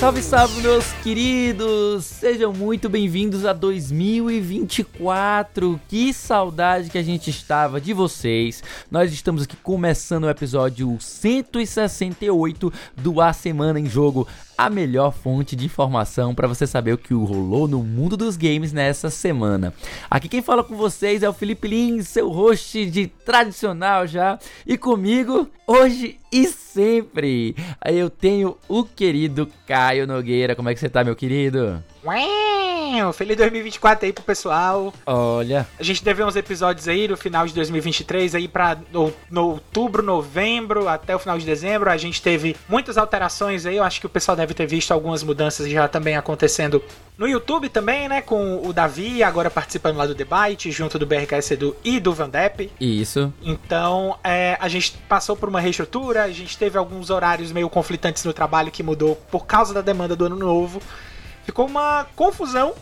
Salve, salve, meus queridos! Sejam muito bem-vindos a 2024. Que saudade que a gente estava de vocês. Nós estamos aqui começando o episódio 168 do A Semana em Jogo, a melhor fonte de informação para você saber o que rolou no mundo dos games nessa semana. Aqui quem fala com vocês é o Felipe Lins, seu host de tradicional já, e comigo hoje e sempre. Eu tenho o querido Caio Nogueira. Como é que você tá, meu querido? Ué, feliz 2024 aí pro pessoal. Olha. A gente deve uns episódios aí no final de 2023 aí para no, no, outubro, novembro, até o final de dezembro. A gente teve muitas alterações aí. Eu acho que o pessoal deve ter visto algumas mudanças já também acontecendo no YouTube também, né? Com o Davi agora participando lá do debate, junto do BRKS Edu e do Vandep. Isso. Então, é, a gente passou por uma reestrutura, a gente teve alguns horários meio conflitantes no trabalho que mudou por causa da demanda do ano novo. Ficou uma confusão,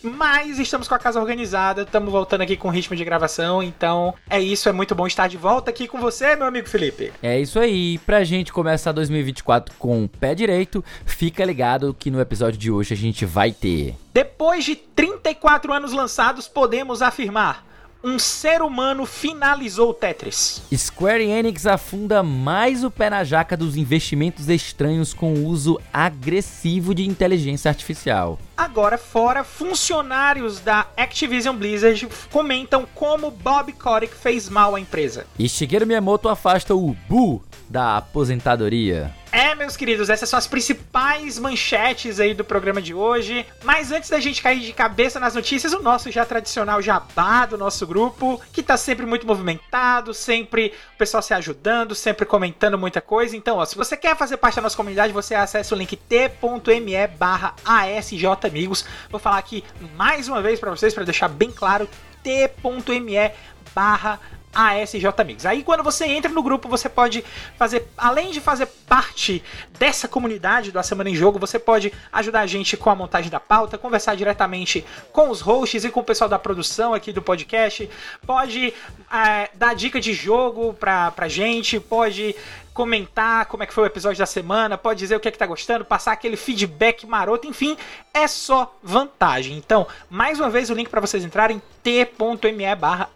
mas estamos com a casa organizada, estamos voltando aqui com ritmo de gravação, então é isso, é muito bom estar de volta aqui com você, meu amigo Felipe. É isso aí, pra gente começar 2024 com o pé direito, fica ligado que no episódio de hoje a gente vai ter. Depois de 34 anos lançados, podemos afirmar um ser humano finalizou o Tetris. Square Enix afunda mais o pé na jaca dos investimentos estranhos com o uso agressivo de inteligência artificial. Agora, fora, funcionários da Activision Blizzard comentam como Bob Kotick fez mal à empresa. E Shigeru Miyamoto afasta o Bu da aposentadoria. É, meus queridos, essas são as principais manchetes aí do programa de hoje. Mas antes da gente cair de cabeça nas notícias, o nosso já tradicional jabá do nosso grupo, que tá sempre muito movimentado, sempre o pessoal se ajudando, sempre comentando muita coisa. Então, ó, se você quer fazer parte da nossa comunidade, você acessa o link t.me barra asjamigos. Vou falar aqui mais uma vez para vocês, para deixar bem claro, t.me barra ASJ Amigos. Aí quando você entra no grupo, você pode fazer, além de fazer parte dessa comunidade do A Semana em Jogo, você pode ajudar a gente com a montagem da pauta, conversar diretamente com os hosts e com o pessoal da produção aqui do podcast, pode é, dar dica de jogo pra, pra gente, pode comentar como é que foi o episódio da semana, pode dizer o que é que tá gostando, passar aquele feedback maroto, enfim, é só vantagem. Então, mais uma vez o link para vocês entrarem t.me barra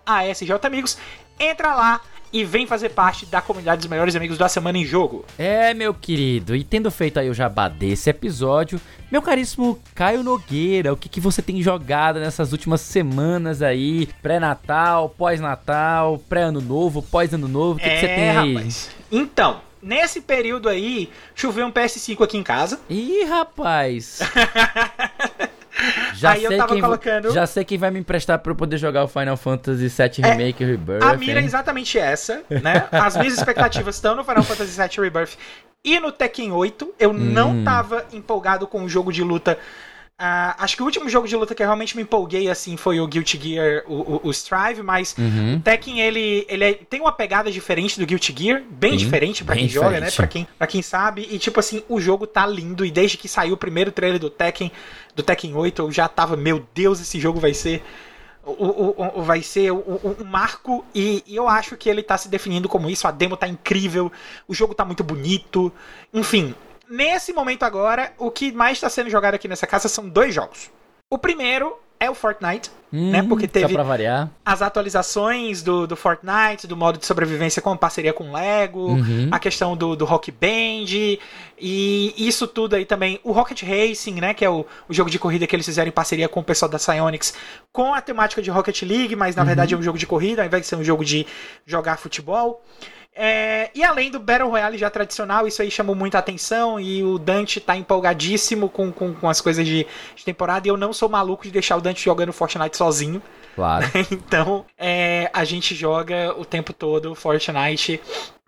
Amigos entra lá e vem fazer parte da comunidade dos melhores amigos da semana em jogo. É, meu querido, e tendo feito aí o jabá desse episódio, meu caríssimo Caio Nogueira, o que, que você tem jogado nessas últimas semanas aí? Pré-natal, pós-natal, pré-ano novo, pós-ano novo, o que, é, que você tem aí? Rapaz. Então, nesse período aí, choveu um PS5 aqui em casa. Ih, rapaz! Já Aí eu tava quem, colocando- Já sei quem vai me emprestar pra eu poder jogar o Final Fantasy VII É, Remake Rebirth. A mira é exatamente essa, né? As minhas expectativas estão no Final Fantasy VII Rebirth e no Tekken 8. Eu não tava empolgado com o jogo de luta. Ah, acho que o último jogo de luta que eu realmente me empolguei assim foi o Guilty Gear, o, o, o Strive, mas Uhum. o Tekken ele, ele é- tem uma pegada diferente do Guilty Gear, bem Sim, diferente pra bem quem joga, né? diferente. Pra quem, pra quem sabe. E tipo assim, o jogo tá lindo. E desde que saiu o primeiro trailer do Tekken, do Tekken 8, eu já tava, meu Deus, esse jogo vai ser o, o- o- vai ser um marco e, e eu acho que ele tá se definindo como isso. A demo tá incrível, o jogo tá muito bonito. Enfim, nesse momento agora, o que mais tá sendo jogado aqui nessa casa são dois jogos. O primeiro é o Fortnite, né? Hum, Porque Só teve as atualizações do, do Fortnite, do modo de sobrevivência com parceria com Lego, Uhum. a questão do, do Rock Band e isso tudo aí também. O Rocket Racing, né, que é o, o jogo de corrida que eles fizeram em parceria com o pessoal da Psyonix, com a temática de Rocket League, mas na verdade é um jogo de corrida, ao invés de ser um jogo de jogar futebol. É, e além do Battle Royale já tradicional, isso aí chamou muita atenção e o Dante tá empolgadíssimo com, com, com as coisas de, de temporada e eu não sou maluco de deixar o Dante jogando Fortnite sozinho. Claro. Então, é, a gente joga o tempo todo Fortnite.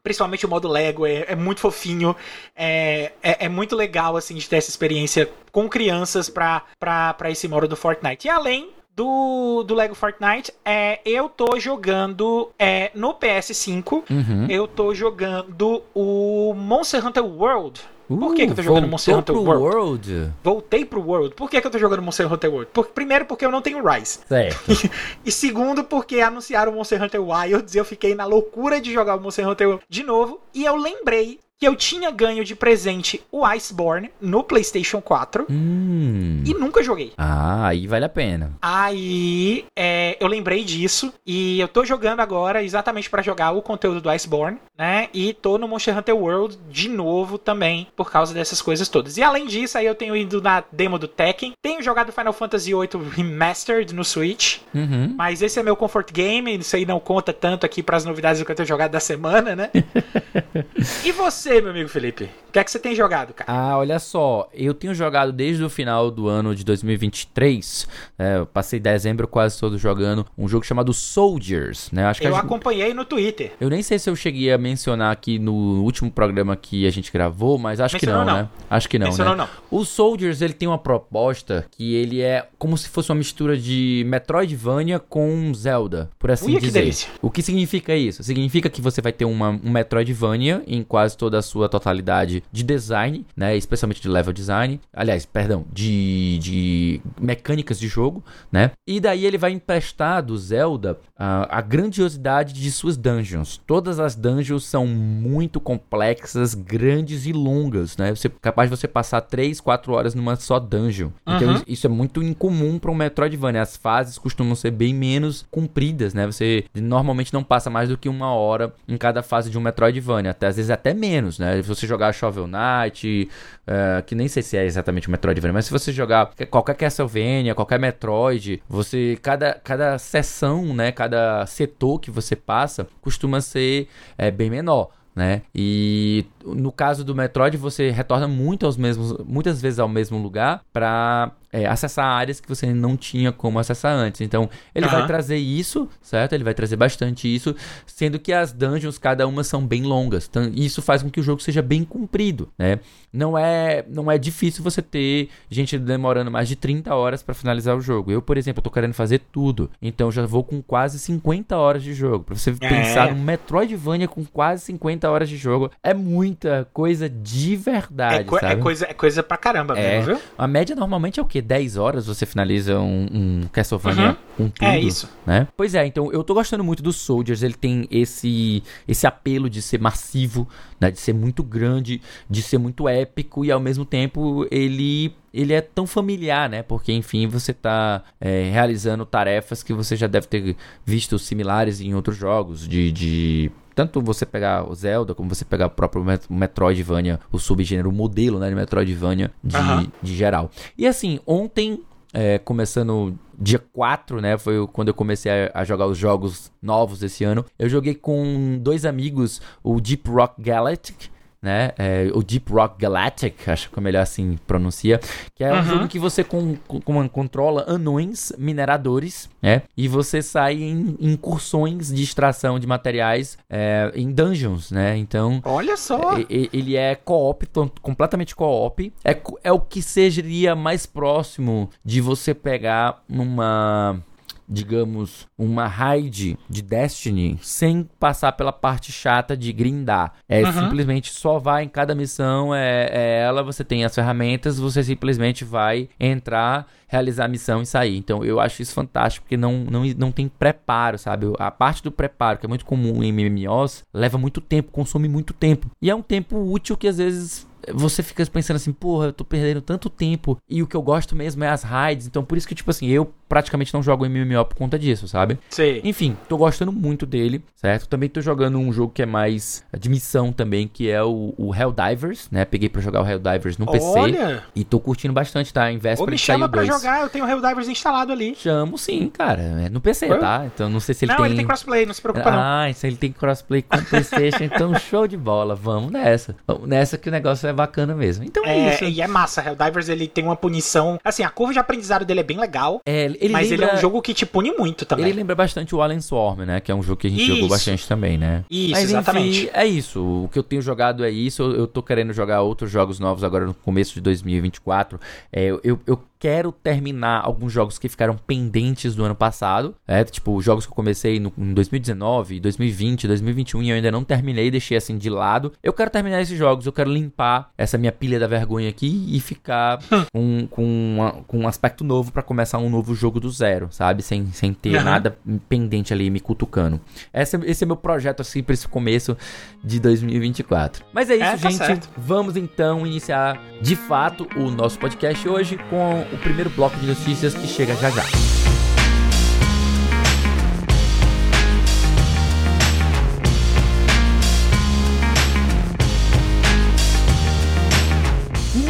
Principalmente o modo Lego, é, é muito fofinho. É, é, é muito legal, assim, de ter essa experiência com crianças pra, pra, pra esse modo do Fortnite. E além do, do Lego Fortnite, é, eu tô jogando é, no PS5. Uhum. Eu tô jogando o Monster Hunter World. Por que, que eu tô Uh, jogando Monster Hunter World? World? Voltei pro World. Por que, que eu tô jogando Monster Hunter World? Por- primeiro, porque eu não tenho Rise. Certo. E segundo, porque anunciaram o Monster Hunter Wilds e eu fiquei na loucura de jogar o Monster Hunter de novo. E eu lembrei que eu tinha ganho de presente o Iceborne no PlayStation 4 Hum. e nunca joguei. Ah, aí vale a pena. Aí é, eu lembrei disso e eu tô jogando agora exatamente pra jogar o conteúdo do Iceborne, né? E tô no Monster Hunter World de novo também por causa dessas coisas todas. E além disso, aí eu tenho ido na demo do Tekken, tenho jogado Final Fantasy VIII Remastered no Switch, Uhum. mas esse é meu comfort game, isso aí não conta tanto aqui pras novidades do que eu tenho jogado da semana, né? e você, meu amigo Felipe? O que é que você tem jogado, cara? Ah, olha só, eu tenho jogado desde o final do ano de 2023, né, eu passei dezembro quase todo jogando um jogo chamado Soldiers, né? Acho que Eu gente- acompanhei no Twitter. eu nem sei se eu cheguei a mencionar aqui no último programa que a gente gravou, mas acho que Mencionou não, não. né? Acho que não, Mencionou né? não. O Soldiers, ele tem uma proposta que ele é como se fosse uma mistura de Metroidvania com Zelda, por assim Uia, que dizer. delícia. O que significa isso? Significa que você vai ter uma, um Metroidvania em quase toda a sua totalidade de design, né? Especialmente de level design. Aliás, perdão, de, de mecânicas de jogo, né? E daí ele vai emprestar do Zelda a, a grandiosidade de suas dungeons. Todas as dungeons são muito complexas, grandes e longas, né? Você capaz de você passar 3, 4 horas numa só dungeon. Então Uhum. isso é muito incomum para um Metroidvania. As fases costumam ser bem menos compridas, né? Você normalmente não passa mais do que uma hora em cada fase de um Metroidvania. Até, às vezes até menos, né? Se você jogar Shovel Knight, eh, que nem sei se é exatamente um Metroidvania, mas se você jogar qualquer Castlevania, qualquer Metroid, você cada, cada sessão, né? Cada setor que você passa costuma ser eh, bem menor. Né? E no caso do Metroid, você retorna muito aos mesmos, muitas vezes ao mesmo lugar para acessar áreas que você não tinha como acessar antes. Então, ele Aham. vai trazer isso, certo? Ele vai trazer bastante isso, sendo que as dungeons, cada uma são bem longas. Então, isso faz com que o jogo seja bem comprido, né? Não é, não é difícil você ter gente demorando mais de 30 horas para finalizar o jogo. Eu, por exemplo, tô querendo fazer tudo. Então, já vou com quase 50 horas de jogo. Pra você É. pensar num Metroidvania com quase 50 horas de jogo, é muita coisa de É, verdade, co- é sabe? coisa, é coisa pra caramba É. mesmo, viu? A média normalmente é o quê? 10 horas você finaliza um, um Castlevania Uhum. com tudo, É isso. né? Pois é, então eu tô gostando muito do Soldiers, ele tem esse esse apelo de ser massivo, né, de ser muito grande, de ser muito épico e ao mesmo tempo ele ele é tão familiar, né? Porque enfim, você tá é, realizando tarefas que você já deve ter visto similares em outros jogos de, de tanto você pegar o Zelda, como você pegar o próprio Met- Metroidvania, o subgênero, o modelo né, de Metroidvania de, de geral. E assim, ontem, é, começando dia 4, né, foi quando eu comecei a, a jogar os jogos novos desse ano, eu joguei com dois amigos o Deep Rock Galactic, né? É, o Deep Rock Galactic, acho que é melhor assim pronuncia, que é um Uhum. jogo que você com, com- controla anões mineradores, né? E você sai em incursões de extração de materiais é, em dungeons, né? Então Olha só. e- ele é co-op, tom- completamente co-op. É, é o que seria mais próximo de você pegar uma, digamos, uma raid de Destiny sem passar pela parte chata de grindar. É Uhum. simplesmente só vai em cada missão, é, é ela, você tem as ferramentas, você simplesmente vai entrar, realizar a missão e sair. Então eu acho isso fantástico, porque não, não, não tem preparo, sabe? A parte do preparo, que é muito comum em MMOs, leva muito tempo, consome muito tempo. E é um tempo útil que às vezes você fica pensando assim, porra, eu tô perdendo tanto tempo e o que eu gosto mesmo é as raids. Então por isso que, tipo assim, eu praticamente não jogo MMO por conta disso, sabe? Sei. Enfim, tô gostando muito dele, certo? Também tô jogando um jogo que é mais de missão também, que é o, o Helldivers, né? Peguei pra jogar o Helldivers no PC Olha. e tô curtindo bastante, tá? Em Ou véspera me de sair chama pra 2. jogar, eu tenho o Helldivers instalado ali. Chamo sim, cara. É no PC, Oi? tá? Então não sei se ele não, tem... ele tem crossplay, não se preocupa não. Ah, isso ele tem crossplay com o PlayStation, então show de bola. Vamos nessa. Vamos nessa que o negócio é bacana mesmo. Então é, É, isso. e é massa, Helldivers ele tem uma punição. Assim, a curva de aprendizado dele é bem legal, É, ele mas lembra, ele é um jogo que te pune muito também. Ele lembra bastante o Alien Swarm, né? Que é um jogo que a gente Isso. jogou bastante também, né? Isso, Mas exatamente. enfim, é isso. O que eu tenho jogado é isso. Eu, eu tô querendo jogar outros jogos novos agora no começo de 2024. É, eu, eu, eu quero terminar alguns jogos que ficaram pendentes do ano passado. É, tipo, jogos que eu comecei no, em 2019, 2020, 2021 e eu ainda não terminei, deixei assim de lado. Eu quero terminar esses jogos, eu quero limpar essa minha pilha da vergonha aqui e ficar um, com, uma, com um aspecto novo para começar um novo jogo do zero, sabe? Sem, sem ter uhum. nada pendente ali me cutucando. Esse, esse é meu projeto assim para esse começo de 2024. Mas é isso, é, tá gente. Certo. Vamos então iniciar de fato o nosso podcast hoje com o primeiro bloco de notícias que chega já já.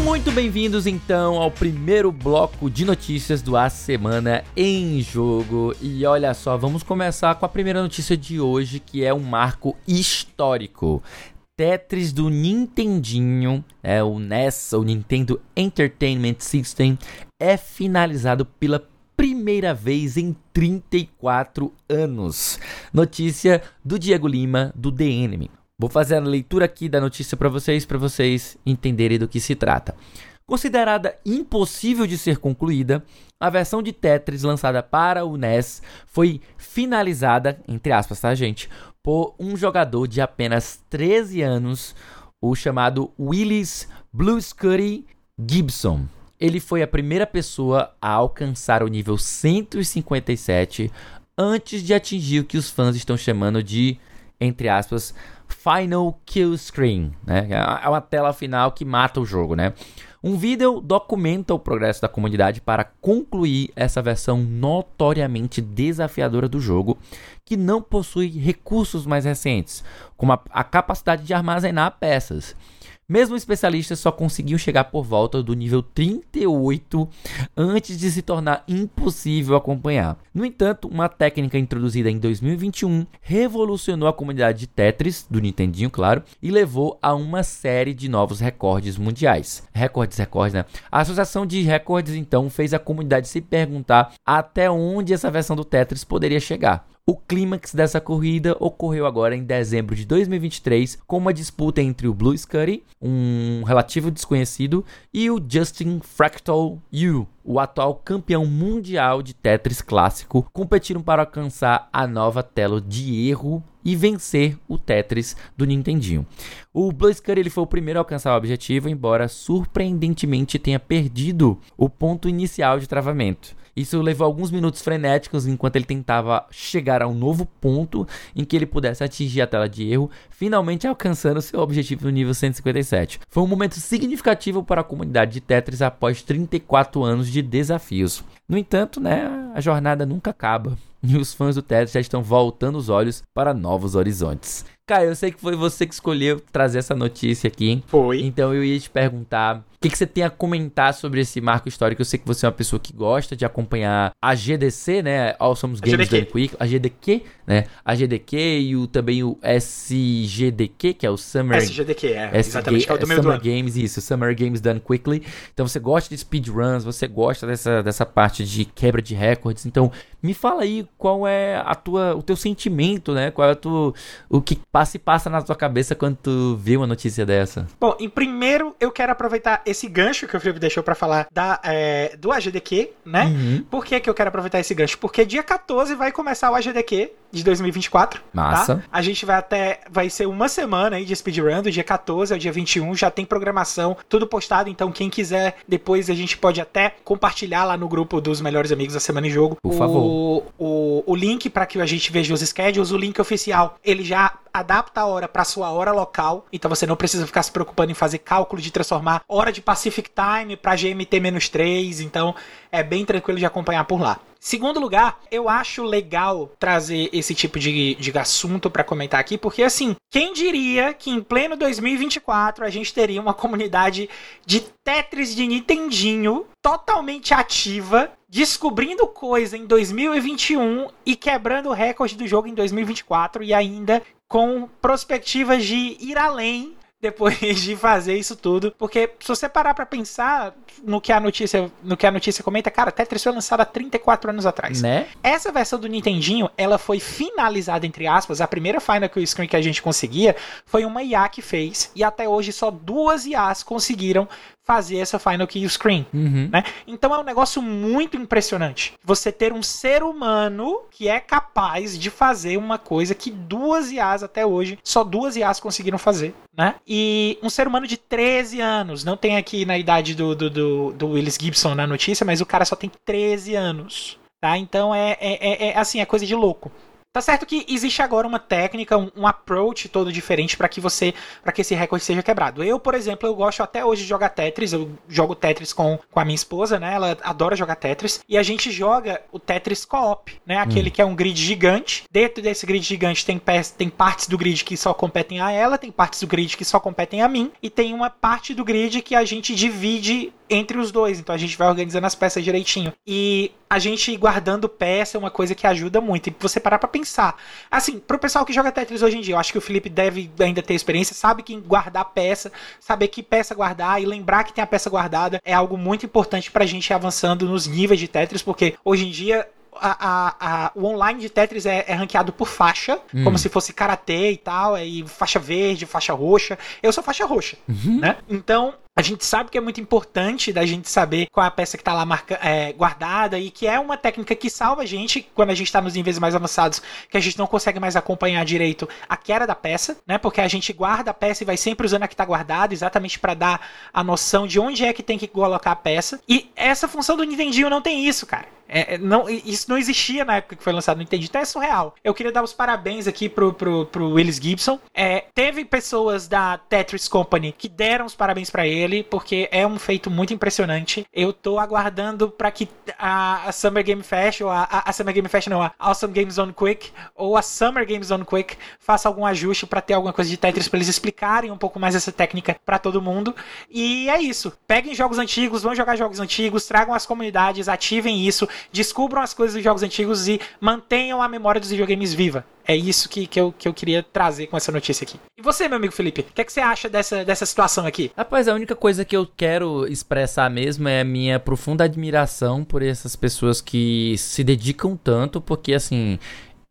Muito bem-vindos então ao primeiro bloco de notícias do A Semana em Jogo. E olha só, vamos começar com a primeira notícia de hoje, que é um marco histórico. Tetris do Nintendinho, é o NES, o Nintendo Entertainment System, é finalizado pela primeira vez em 34 anos. Notícia do Diego Lima, do The Enemy. Vou fazer a leitura aqui da notícia para vocês, para vocês entenderem do que se trata. Considerada impossível de ser concluída, a versão de Tetris lançada para o NES foi finalizada, entre aspas, tá, gente, por um jogador de apenas 13 anos, o chamado Willis Blue Scuddy Gibson. Ele foi a primeira pessoa a alcançar o nível 157 antes de atingir o que os fãs estão chamando de, entre aspas, Final Kill Screen, né? É uma tela final que mata o jogo, né? Um vídeo documenta o progresso da comunidade para concluir essa versão notoriamente desafiadora do jogo, que não possui recursos mais recentes, como a, a capacidade de armazenar peças. Mesmo especialistas só conseguiam chegar por volta do nível 38 antes de se tornar impossível acompanhar. No entanto, uma técnica introduzida em 2021 revolucionou a comunidade de Tetris, do Nintendinho, claro, e levou a uma série de novos recordes mundiais. Recordes, recordes, né? A Associação de Recordes, então, fez a comunidade se perguntar até onde essa versão do Tetris poderia chegar. O clímax dessa corrida ocorreu agora em dezembro de 2023, com uma disputa entre o Blue Scuddy, um relativo desconhecido, e o Justin Fractal Yu, o atual campeão mundial de Tetris clássico, competiram para alcançar a nova tela de erro e vencer o Tetris do Nintendinho. O Blasker ele foi o primeiro a alcançar o objetivo, embora surpreendentemente tenha perdido o ponto inicial de travamento. Isso levou alguns minutos frenéticos enquanto ele tentava chegar a um novo ponto em que ele pudesse atingir a tela de erro, finalmente alcançando seu objetivo no nível 157. Foi um momento significativo para a comunidade de Tetris após 34 anos de desafios. No entanto, né, a jornada nunca acaba e os fãs do Tetris já estão voltando os olhos para novos horizontes. Caio, eu sei que foi você que escolheu trazer essa notícia aqui. Foi. Então eu ia te perguntar o que, que, você tem a comentar sobre esse marco histórico? Eu sei que você é uma pessoa que gosta de acompanhar a GDC, né? Awesome Games Done Quick, a GDQ, né? A GDQ e o, também o SGDQ, que é o Summer... SGDQ, é, SG, exatamente, que é o do Summer do Games, isso, Summer Games Done Quickly. Então você gosta de speedruns, você gosta dessa, dessa parte de quebra de recordes. Então me fala aí qual é a tua, o teu sentimento, né? Qual é tu, o que passa e passa na tua cabeça quando tu vê uma notícia dessa? Bom, em primeiro eu quero aproveitar esse gancho que o Felipe deixou para falar da, é, do AGDQ, né? Uhum. Por que, que eu quero aproveitar esse gancho? Porque dia 14 vai começar o AGDQ de 2024. Tá? Massa. Tá? A gente vai até. Vai ser uma semana aí de speedrun, do dia 14 ao dia 21. Já tem programação, tudo postado. Então, quem quiser, depois a gente pode até compartilhar lá no grupo dos melhores amigos da Semana em Jogo. Por o, favor. O, o link para que a gente veja os schedules, o link oficial, ele já adapta a hora para sua hora local. Então você não precisa ficar se preocupando em fazer cálculo de transformar hora de Pacific Time para GMT-3. Então é bem tranquilo de acompanhar por lá. Segundo lugar, eu acho legal trazer esse tipo de, de assunto para comentar aqui, porque assim, quem diria que em pleno 2024 a gente teria uma comunidade de Tetris de Nintendinho totalmente ativa, descobrindo coisa em 2021 e quebrando o recorde do jogo em 2024 e ainda com perspectivas de ir além depois de fazer isso tudo. Porque se você parar pra pensar no que a notícia, no que a notícia comenta, cara, Tetris foi lançada há 34 anos atrás. Né? Essa versão do Nintendinho, ela foi finalizada, entre aspas, a primeira Final Kill Screen que a gente conseguia foi uma IA que fez, e até hoje só duas IAs conseguiram fazer essa final kill screen, Uhum. né? Então é um negócio muito impressionante. Você ter um ser humano que é capaz de fazer uma coisa que duas IAs até hoje, só duas IAs conseguiram fazer, né? E um ser humano de 13 anos, não tem aqui na idade do, do, do, do Willis Gibson na notícia, mas o cara só tem 13 anos, tá? Então é, é, é, é assim, é coisa de louco. Tá certo que existe agora uma técnica, um, um approach todo diferente para que você, para que esse recorde seja quebrado. Eu, por exemplo, eu gosto até hoje de jogar Tetris, eu jogo Tetris com, com a minha esposa, né? Ela adora jogar Tetris e a gente joga o Tetris co-op, né? Aquele que é um grid gigante. Dentro desse grid gigante tem, tem partes do grid que só competem a ela, tem partes do grid que só competem a mim e tem uma parte do grid que a gente divide entre os dois. Então a gente vai organizando as peças direitinho. E a gente ir guardando peça é uma coisa que ajuda muito. E você parar pra pensar. Assim, pro pessoal que joga Tetris hoje em dia, eu acho que o Felipe deve ainda ter experiência, sabe que guardar peça, saber que peça guardar e lembrar que tem a peça guardada é algo muito importante pra gente ir avançando nos níveis de Tetris, porque hoje em dia a- a- a- o online de Tetris é, é ranqueado por faixa, Hum. como se fosse karatê e tal, aí faixa verde, faixa roxa. Eu sou faixa roxa, Uhum. né? Então, a gente sabe que é muito importante da gente saber qual é a peça que tá lá marca, é, guardada e que é uma técnica que salva a gente quando a gente tá nos níveis mais avançados, que a gente não consegue mais acompanhar direito a queda da peça, né? Porque a gente guarda a peça e vai sempre usando a que tá guardada, exatamente para dar a noção de onde é que tem que colocar a peça. E essa função do Nintendinho não tem isso, cara. É, é, não, isso não existia na época que foi lançado no Nintendo, então é surreal. Eu queria dar os parabéns aqui pro, pro, pro Willis Gibson. É, teve pessoas da Tetris Company que deram os parabéns pra ele, porque é um feito muito impressionante. Eu tô aguardando pra que a, a Summer Game Fest, ou a, a, a Summer Game Fest não, a Awesome Games on Quick, ou a Summer Games on Quick, faça algum ajuste pra ter alguma coisa de Tetris pra eles explicarem um pouco mais essa técnica pra todo mundo. E é isso. Peguem jogos antigos, vão jogar jogos antigos, tragam as comunidades, ativem isso, descubram as coisas dos jogos antigos e mantenham a memória dos videogames viva. É isso que, que, eu, que eu queria trazer com essa notícia aqui. E você, meu amigo Felipe, o que, é que você acha dessa, dessa situação aqui? Rapaz, a única coisa que eu quero expressar mesmo é a minha profunda admiração por essas pessoas que se dedicam tanto, porque assim.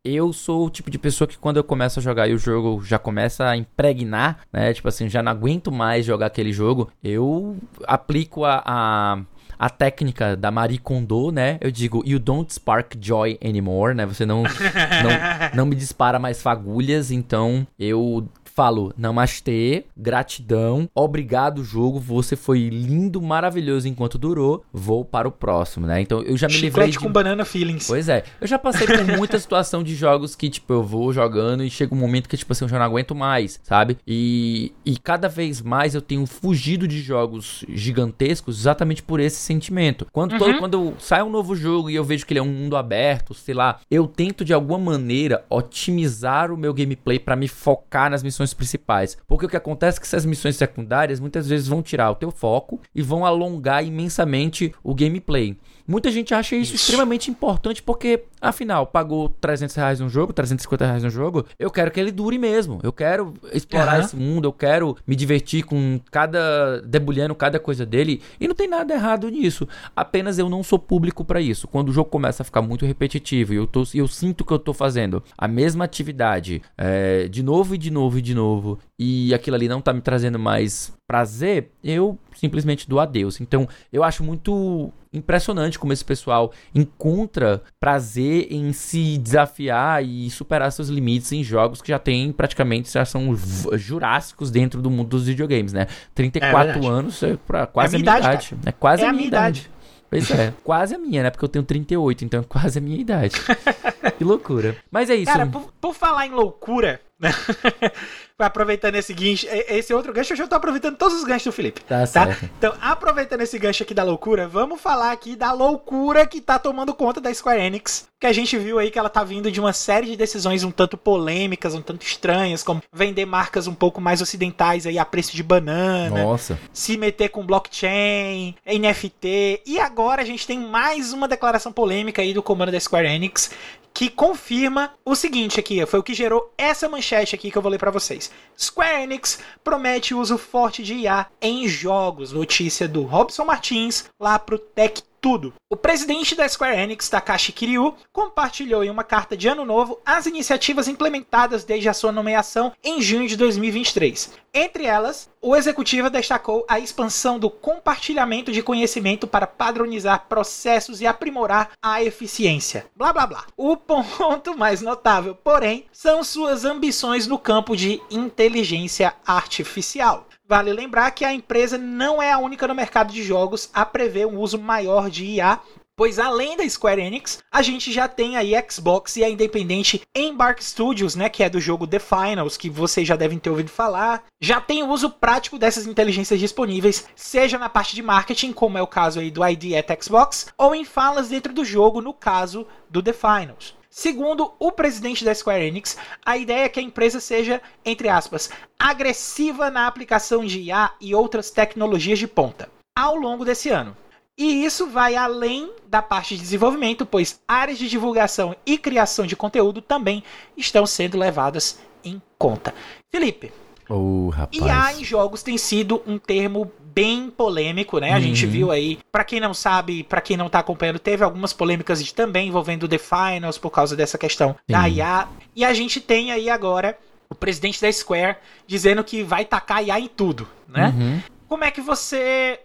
Eu sou o tipo de pessoa que quando eu começo a jogar e o jogo já começa a impregnar, né? Tipo assim, já não aguento mais jogar aquele jogo. Eu aplico a, a, a técnica da Marie Kondo, né? Eu digo, you don't spark joy anymore, né? Você não, não, não me dispara mais fagulhas, então eu falo namastê, gratidão, obrigado jogo, você foi lindo, maravilhoso enquanto durou, vou para o próximo, né? Então eu já me livrei Chiclete de... com banana feelings. Pois é, eu já passei por muita situação de jogos que, tipo, eu vou jogando e chega um momento que, tipo assim, eu já não aguento mais, sabe? E, e cada vez mais eu tenho fugido de jogos gigantescos exatamente por esse sentimento. Quando, Uhum. todo- quando sai um novo jogo e eu vejo que ele é um mundo aberto, sei lá, eu tento de alguma maneira otimizar o meu gameplay pra me focar nas missões principais. Porque o que acontece é que essas missões secundárias muitas vezes vão tirar o teu foco e vão alongar imensamente o gameplay. Muita gente acha isso, Isso. extremamente importante porque, afinal, pagou 300 reais no jogo, 350 reais no jogo, eu quero que ele dure mesmo. Eu quero explorar Aham. esse mundo, eu quero me divertir com cada debulhando cada coisa dele e não tem nada errado nisso. Apenas eu não sou público pra isso. Quando o jogo começa a ficar muito repetitivo e eu, tô, eu sinto que eu tô fazendo a mesma atividade é, de novo e de novo e de novo e aquilo ali não tá me trazendo mais prazer, eu simplesmente dou adeus. Então, eu acho muito impressionante como esse pessoal encontra prazer em se desafiar e superar seus limites em jogos que já tem praticamente já são jurássicos dentro do mundo dos videogames, né? 34 verdade. anos é pra quase É a minha idade, idade. É quase É a minha idade. Pois é, quase a minha, né? Porque eu tenho 38, então é quase a minha idade. que loucura. Mas é isso. Cara, por, por falar em loucura? aproveitando esse gancho, esse outro gancho, eu já tô aproveitando todos os ganchos do Felipe. Tá Tá? certo. Então, aproveitando esse gancho aqui da loucura, vamos falar aqui da loucura que tá tomando conta da Square Enix. Que a gente viu aí que ela tá vindo de uma série de decisões um tanto polêmicas, um tanto estranhas, como vender marcas um pouco mais ocidentais aí a preço de banana, Nossa. se meter com blockchain, NFT. E agora a gente tem mais uma declaração polêmica aí do comando da Square Enix que confirma o seguinte aqui, foi o que gerou essa manchete aqui que eu vou ler pra vocês. Square Enix promete uso forte de IA em jogos. Notícia do Robson Martins lá pro Tech tudo. O presidente da Square Enix, Takashi Kiryu, compartilhou em uma carta de ano novo as iniciativas implementadas desde a sua nomeação em junho de 2023. Entre elas, o executivo destacou a expansão do compartilhamento de conhecimento para padronizar processos e aprimorar a eficiência. Blá blá blá. O ponto mais notável, porém, são suas ambições no campo de inteligência artificial. Vale lembrar que a empresa não é a única no mercado de jogos a prever um uso maior de IA Pois além da Square Enix, a gente já tem aí Xbox e a independente Embark Studios, né, que é do jogo The Finals, que vocês já devem ter ouvido falar. Já tem o uso prático dessas inteligências disponíveis, seja na parte de marketing, como é o caso aí do ID at Xbox, ou em falas dentro do jogo, no caso do The Finals. Segundo o presidente da Square Enix, a ideia é que a empresa seja, entre aspas, agressiva na aplicação de IA e outras tecnologias de ponta ao longo desse ano. E isso vai além da parte de desenvolvimento, pois áreas de divulgação e criação de conteúdo também estão sendo levadas em conta. Felipe, oh, rapaz. IA em jogos tem sido um termo bem polêmico, né? A uhum. gente viu aí, para quem não sabe, para quem não tá acompanhando, teve algumas polêmicas de, também envolvendo The Finals por causa dessa questão Sim. da IA. E a gente tem aí agora o presidente da Square dizendo que vai tacar IA em tudo, né? Uhum. Como é que você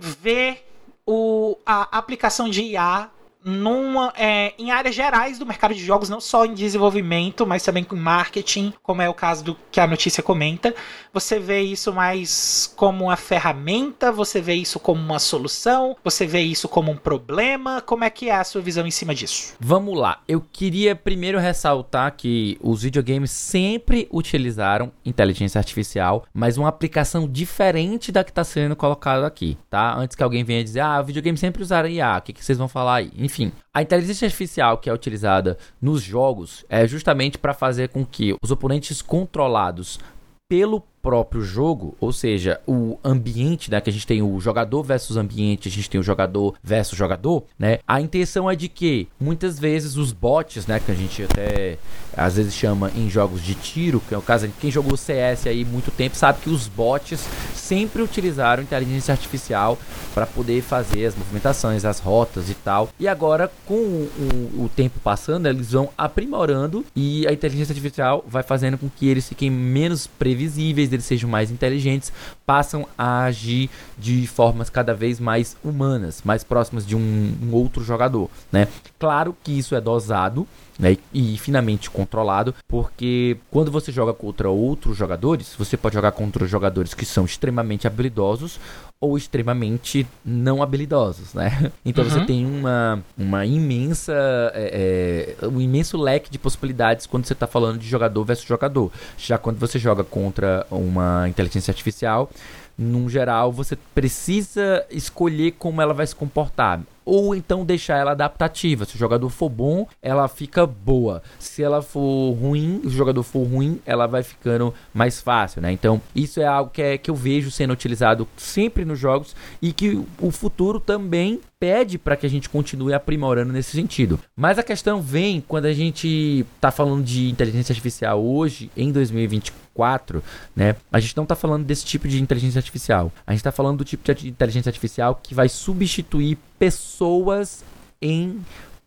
vê o, a aplicação de IA numa, é, em áreas gerais do mercado de jogos, não só em desenvolvimento, mas também em marketing, como é o caso do que a notícia comenta. Você vê isso mais como uma ferramenta? Você vê isso como uma solução? Você vê isso como um problema? Como é que é a sua visão em cima disso? Vamos lá. Eu queria primeiro ressaltar que os videogames sempre utilizaram inteligência artificial, mas uma aplicação diferente da que está sendo colocada aqui, tá? Antes que alguém venha dizer, ah, o videogame sempre usaram IA, o que, que vocês vão falar aí? Enfim, enfim, a inteligência artificial que é utilizada nos jogos é justamente para fazer com que os oponentes controlados pelo próprio jogo, ou seja, o ambiente, né, que a gente tem o jogador versus ambiente, a gente tem o jogador versus jogador, né? A intenção é de que muitas vezes os bots, né, que a gente até às vezes chama em jogos de tiro, que é o caso de quem jogou CS aí muito tempo, sabe que os bots sempre utilizaram inteligência artificial para poder fazer as movimentações, as rotas e tal. E agora com o, o, o tempo passando, eles vão aprimorando e a inteligência artificial vai fazendo com que eles fiquem menos previsíveis eles sejam mais inteligentes, passam a agir de formas cada vez mais humanas, mais próximas de um, um outro jogador, né? Claro que isso é dosado, né, e finamente controlado, porque quando você joga contra outros jogadores, você pode jogar contra jogadores que são extremamente habilidosos ou extremamente não habilidosos, né? Então uhum. você tem uma, uma imensa é, é, um imenso leque de possibilidades quando você está falando de jogador versus jogador. Já quando você joga contra uma inteligência artificial, num geral, você precisa escolher como ela vai se comportar ou então deixar ela adaptativa. Se o jogador for bom, ela fica boa. Se ela for ruim, o jogador for ruim, ela vai ficando mais fácil, né? Então, isso é algo que, é, que eu vejo sendo utilizado sempre nos jogos e que o futuro também pede para que a gente continue aprimorando nesse sentido. Mas a questão vem quando a gente está falando de inteligência artificial hoje, em 2024, né? A gente não está falando desse tipo de inteligência artificial. A gente está falando do tipo de inteligência artificial que vai substituir pessoas em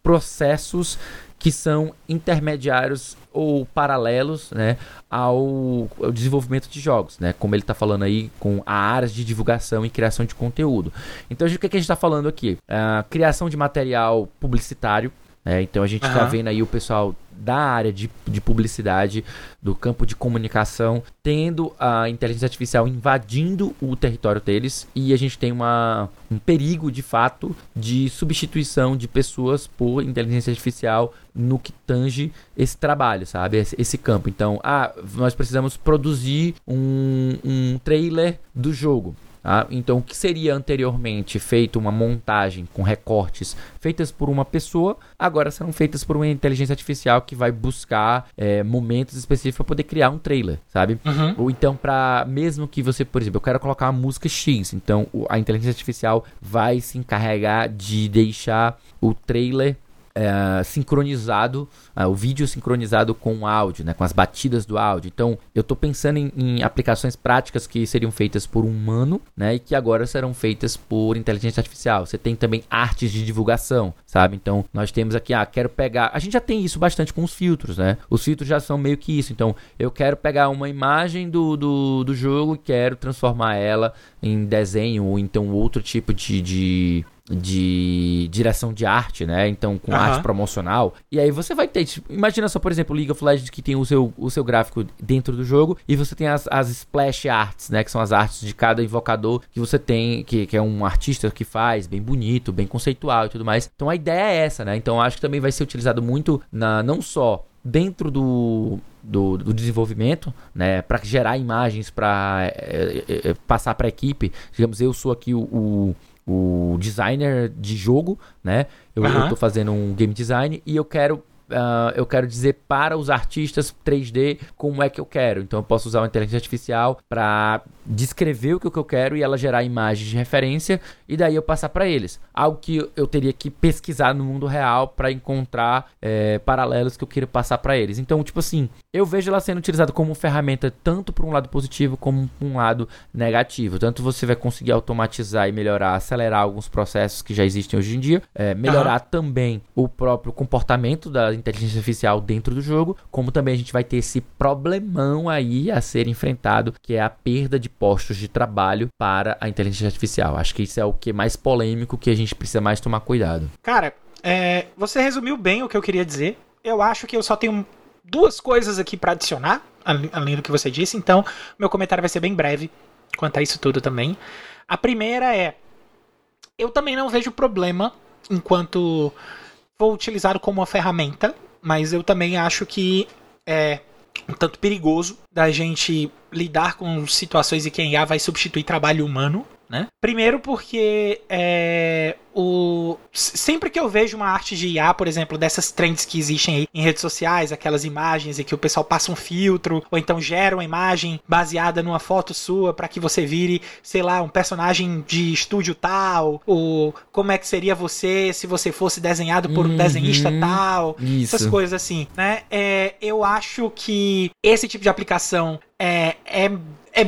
processos que são intermediários ou paralelos né, ao, ao, desenvolvimento de jogos, né, como ele está falando aí com a áreas de divulgação e criação de conteúdo. Então, o que, é que a gente está falando aqui? A criação de material publicitário, né, então a gente está uhum. vendo aí o pessoal da área de, de publicidade, do campo de comunicação, tendo a inteligência artificial invadindo o território deles e a gente tem uma, um perigo de fato de substituição de pessoas por inteligência artificial no que tange esse trabalho, sabe? Esse, esse campo. Então, ah, nós precisamos produzir um, um trailer do jogo. Ah, então, o que seria anteriormente feito uma montagem com recortes feitas por uma pessoa, agora serão feitas por uma inteligência artificial que vai buscar é, momentos específicos para poder criar um trailer, sabe? Uhum. Ou então, para mesmo que você, por exemplo, eu quero colocar uma música X, então a inteligência artificial vai se encarregar de deixar o trailer é, sincronizado, uh, o vídeo sincronizado com o áudio, né, com as batidas do áudio. Então, eu estou pensando em, em, aplicações práticas que seriam feitas por um humano, né, e que agora serão feitas por inteligência artificial. Você tem também artes de divulgação, sabe? Então, nós temos aqui, ah, quero pegar. A gente já tem isso bastante com os filtros, né? Os filtros já são meio que isso. Então, eu quero pegar uma imagem do, do, do jogo e quero transformar ela em desenho ou então outro tipo de, de de direção de arte, né? Então, com uhum. arte promocional. E aí você vai ter, tipo, imagina só, por exemplo, League of Legends que tem o seu, o seu gráfico dentro do jogo e você tem as, as splash arts, né? Que são as artes de cada invocador que você tem, que, que é um artista que faz, bem bonito, bem conceitual e tudo mais. Então a ideia é essa, né? Então acho que também vai ser utilizado muito na não só dentro do, do, do, desenvolvimento, né, para gerar imagens para é, é, passar para a equipe. Digamos, eu sou aqui o, o, o designer de jogo, né? Eu, uhum. tô fazendo um game design e eu quero Uh, eu quero dizer para os artistas 3D como é que eu quero. Então eu posso usar uma inteligência artificial para descrever o que eu quero e ela gerar imagens de referência e daí eu passar para eles. Algo que eu teria que pesquisar no mundo real para encontrar é, paralelos que eu queira passar para eles. Então, tipo assim, eu vejo ela sendo utilizada como ferramenta tanto por um lado positivo como por um lado negativo. Tanto você vai conseguir automatizar e melhorar, acelerar alguns processos que já existem hoje em dia, é, melhorar uhum. também o próprio comportamento da inteligência artificial dentro do jogo, como também a gente vai ter esse problemão aí a ser enfrentado, que é a perda de postos de trabalho para a inteligência artificial. Acho que isso é o que é mais polêmico que a gente precisa mais tomar cuidado. Cara, é, você resumiu bem o que eu queria dizer. Eu acho que eu só tenho duas coisas aqui para adicionar, além do que você disse, então meu comentário vai ser bem breve quanto a isso tudo também. A primeira é: eu também não vejo problema enquanto vou utilizá-lo como uma ferramenta, mas eu também acho que é um tanto perigoso da gente lidar com situações em que a IA vai substituir trabalho humano, né? Primeiro porque é, o sempre que eu vejo uma arte de IA, por exemplo, dessas trends que existem aí em redes sociais, aquelas imagens em que o pessoal passa um filtro ou então gera uma imagem baseada numa foto sua para que você vire, sei lá, um personagem de estúdio tal, ou como é que seria você se você fosse desenhado por um uhum, desenhista tal, isso. essas coisas assim, né? É, eu acho que esse tipo de aplicação é, é, é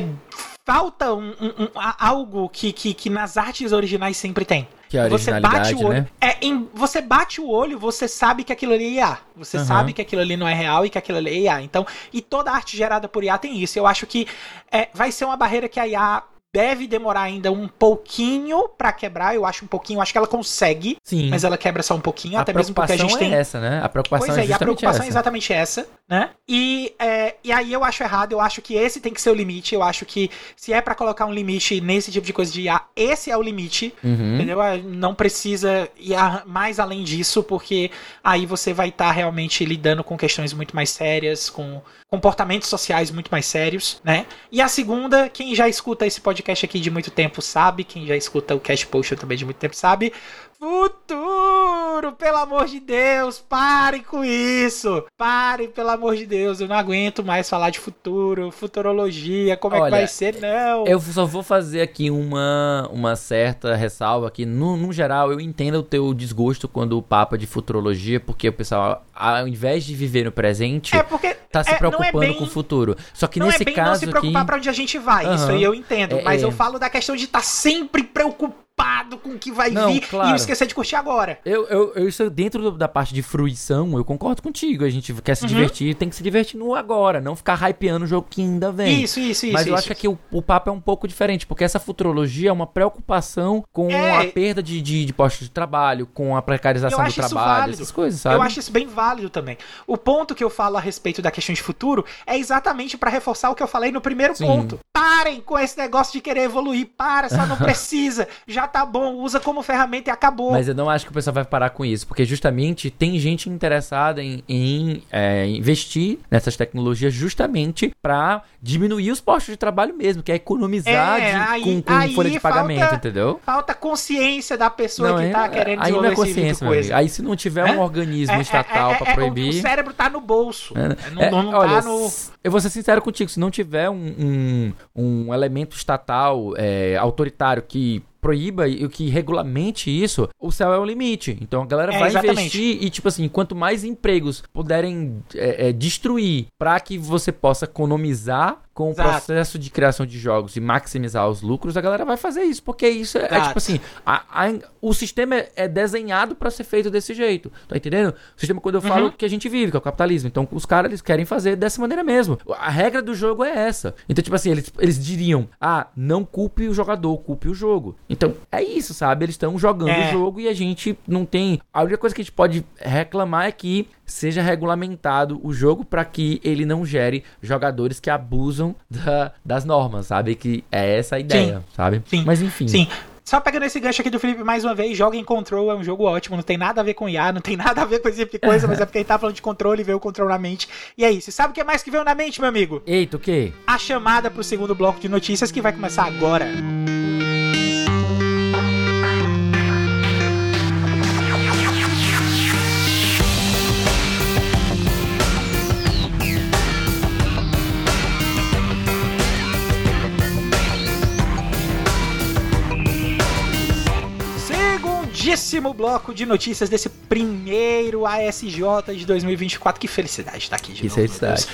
falta um, um, um, algo que, que, que nas artes originais sempre tem. Que é a você bate o olho, né? é, em, você bate o olho, você sabe que aquilo ali é IA. Você uhum. sabe que aquilo ali não é real e que aquilo ali é IA. Então, e toda arte gerada por IA tem isso. Eu acho que é, vai ser uma barreira que a IA deve demorar ainda um pouquinho para quebrar. Eu acho um pouquinho, acho que ela consegue, Sim. mas ela quebra só um pouquinho, a até mesmo porque a gente é tem essa, né? A preocupação pois é, é e a preocupação essa. é exatamente essa, né? E, é, e aí eu acho errado, eu acho que esse tem que ser o limite. Eu acho que se é para colocar um limite nesse tipo de coisa de IA, esse é o limite, uhum. entendeu? Ah, não precisa ir mais além disso, porque aí você vai estar tá realmente lidando com questões muito mais sérias, com comportamentos sociais muito mais sérios, né? E a segunda, quem já escuta esse podcast aqui de muito tempo sabe, quem já escuta o Cash Potion também de muito tempo sabe, futuro! Pelo amor de Deus, parem com isso! Parem, pelo amor de Deus, eu não aguento mais falar de futuro, futurologia, como Olha, é que vai ser, não! Eu só vou fazer aqui uma, uma certa ressalva aqui. No, no geral, eu entendo o teu desgosto quando o papo de futurologia, porque o pessoal, ao invés de viver no presente, é porque, tá se é, preocupando é bem, com o futuro. Só que nesse é bem caso não se preocupar aqui... pra onde a gente vai, uhum. isso aí eu entendo. É, mas é. eu falo da questão de estar tá sempre preocupado preocupado com o que vai não, vir claro. e esquecer de curtir agora. Eu, eu, eu, isso dentro da parte de fruição, eu concordo contigo. A gente quer se uhum. divertir, tem que se divertir no agora, não ficar hypeando o jogo que ainda vem. Isso, isso, isso. Mas eu isso, acho que aqui o, o, papo é um pouco diferente, porque essa futurologia é uma preocupação com é... a perda de, de, de postos de trabalho, com a precarização do trabalho, essas coisas, sabe? Eu acho isso bem válido também. O ponto que eu falo a respeito da questão de futuro é exatamente para reforçar o que eu falei no primeiro Sim. ponto. Parem com esse negócio de querer evoluir, para, só não precisa. Já tá bom, usa como ferramenta e acabou. Mas eu não acho que o pessoal vai parar com isso, porque justamente tem gente interessada em, em é, investir nessas tecnologias justamente para diminuir os postos de trabalho mesmo, que é economizar é, de, aí, com, com folha de pagamento, falta, entendeu? Falta consciência da pessoa não, que é, tá querendo aí desenvolver não é consciência, coisa. Aí se não tiver um organismo é, estatal é, para proibir... O cérebro tá no bolso. não, não tá olha, tá no... Eu vou ser sincero contigo, se não tiver um, um, um elemento estatal autoritário que proíba e o que regulamente isso, o céu é o limite. Então a galera É, vai exatamente. investir e, tipo assim, quanto mais empregos puderem é, é, destruir para que você possa economizar com o Exato. processo de criação de jogos e maximizar os lucros, a galera vai fazer isso, porque isso é, é tipo assim, a- a- o sistema é, é desenhado para ser feito desse jeito, tá entendendo? O sistema quando eu falo Uhum. que a gente vive, que é o capitalismo, então os caras eles querem fazer dessa maneira mesmo. A regra do jogo é essa. Então tipo assim, eles, eles diriam, ah, não culpe o jogador, culpe o jogo. Então é isso, sabe? Eles estão jogando É. o jogo e a gente não tem. A única coisa que a gente pode reclamar é que seja regulamentado o jogo para que ele não gere jogadores que abusam da- das normas, sabe? Que é essa a ideia, sabe? Sim. Mas enfim. Sim. Só pegando esse gancho aqui do Felipe mais uma vez, joga em Control, é um jogo ótimo, não tem nada a ver com IA, não tem nada a ver com esse tipo de coisa, mas é porque ele tá falando de controle e veio o controle na mente. E é isso. Sabe o que mais que veio na mente, meu amigo? Eita, o quê? A chamada pro segundo bloco de notícias que vai começar agora. Segundíssimo bloco de notícias desse primeiro ASJ de 2024. Que felicidade estar aqui de Que novo. felicidade.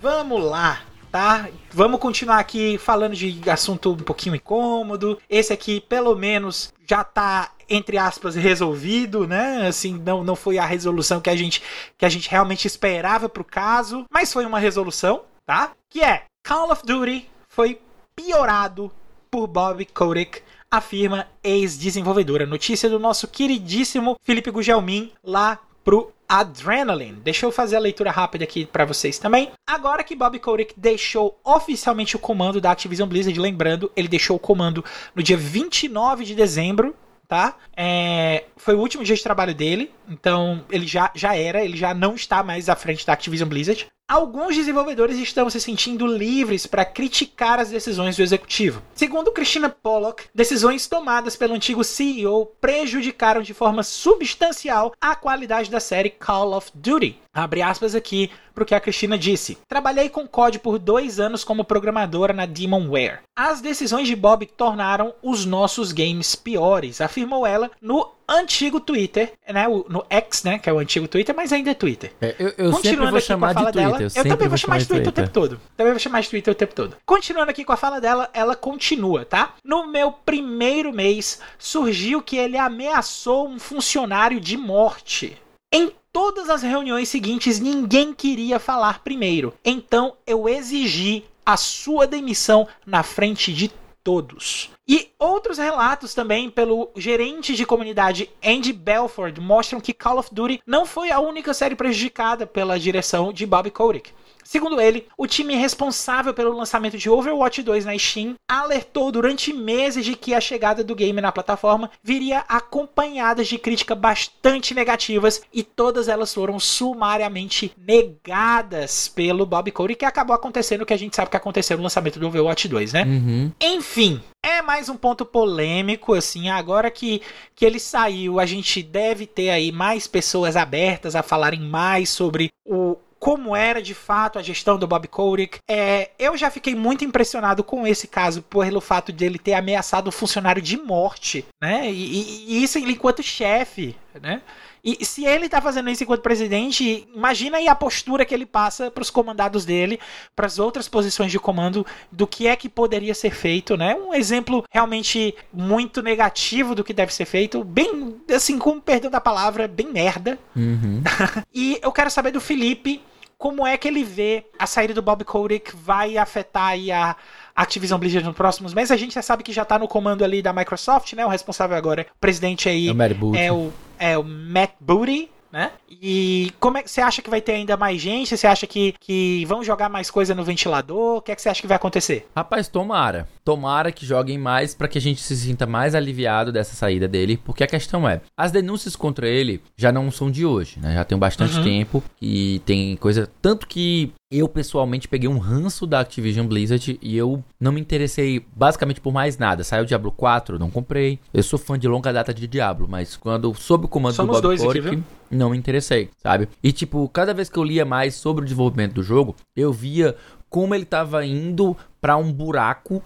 Vamos lá, tá? Vamos continuar aqui falando de assunto um pouquinho incômodo. Esse aqui, pelo menos, já tá entre aspas resolvido, né? Assim, não, não foi a resolução que a gente que a gente realmente esperava pro caso, mas foi uma resolução, tá? Que é Call of Duty foi piorado por Bob Kotick, afirma ex-desenvolvedora. Notícia do nosso queridíssimo Felipe Gugelmin lá pro Adrenaline. Deixa eu fazer a leitura rápida aqui para vocês também. Agora que Bob Kotick deixou oficialmente o comando da Activision Blizzard, lembrando, ele deixou o comando no dia 29 de dezembro, tá? É, foi o último dia de trabalho dele, então ele já, já era, ele já não está mais à frente da Activision Blizzard. Alguns desenvolvedores estão se sentindo livres para criticar as decisões do executivo. Segundo Christina Pollock, decisões tomadas pelo antigo CEO prejudicaram de forma substancial a qualidade da série Call of Duty. Abre aspas aqui para o que a Cristina disse. Trabalhei com COD por dois anos como programadora na Demonware. As decisões de Bob tornaram os nossos games piores, afirmou ela no antigo Twitter, né, o- no X, né, que é o antigo Twitter, mas ainda é Twitter. É, eu eu sempre vou aqui com a chamar de Twitter. dela, eu eu também vou chamar de Twitter, Twitter o tempo todo. Também vou chamar de Twitter o tempo todo. Continuando aqui com a fala dela, ela continua, tá? No meu primeiro mês, surgiu que ele ameaçou um funcionário de morte. Em todas as reuniões seguintes, ninguém queria falar primeiro. Então eu exigi a sua demissão na frente de todos. E outros relatos também pelo gerente de comunidade Andy Belford mostram que Call of Duty não foi a única série prejudicada pela direção de Bob Kotick. Segundo ele, o time responsável pelo lançamento de Overwatch 2 na Steam alertou durante meses de que a chegada do game na plataforma viria acompanhada de críticas bastante negativas e todas elas foram sumariamente negadas pelo Bob Kotick, que acabou acontecendo o que a gente sabe que aconteceu no lançamento do Overwatch 2, né? Uhum. Enfim, é mais um ponto polêmico, assim, agora que, que ele saiu, a gente deve ter aí mais pessoas abertas a falarem mais sobre o como era de fato a gestão do Bob Kotick. É, eu já fiquei muito impressionado com esse caso pelo fato de ele ter ameaçado um funcionário de morte, né? E, e- e isso enquanto chefe, né? E se ele tá fazendo isso enquanto presidente, imagina aí a postura que ele passa para os comandados dele, para as outras posições de comando, do que é que poderia ser feito, né? Um exemplo realmente muito negativo do que deve ser feito, bem, assim, com perdão da palavra, bem merda. Uhum. E eu quero saber do Felipe como é que ele vê a saída do Bob Kotick vai afetar aí a Activision Blizzard nos próximos meses. A gente já sabe que já tá no comando ali da Microsoft, né? O responsável agora, o presidente aí É o é o, é o Matt Booty, né? E como é que você acha que vai ter ainda mais gente? Você acha que, que vão jogar mais coisa no ventilador? O que é que você acha que vai acontecer? Rapaz, tomara. Tomara que joguem mais pra que a gente se sinta mais aliviado dessa saída dele, porque a questão é, as denúncias contra ele já não são de hoje, né? Já tem bastante Uhum. tempo e tem coisa tanto que eu pessoalmente peguei um ranço da Activision Blizzard e eu não me interessei basicamente por mais nada. Saiu o Diablo 4, não comprei. Eu sou fã de longa data de Diablo, mas quando sob o comando Somos do Bob dois aqui, Kotick, viu? Não me interessei, sabe? E tipo, cada vez que eu lia mais sobre o desenvolvimento do jogo, eu via como ele tava indo pra um buraco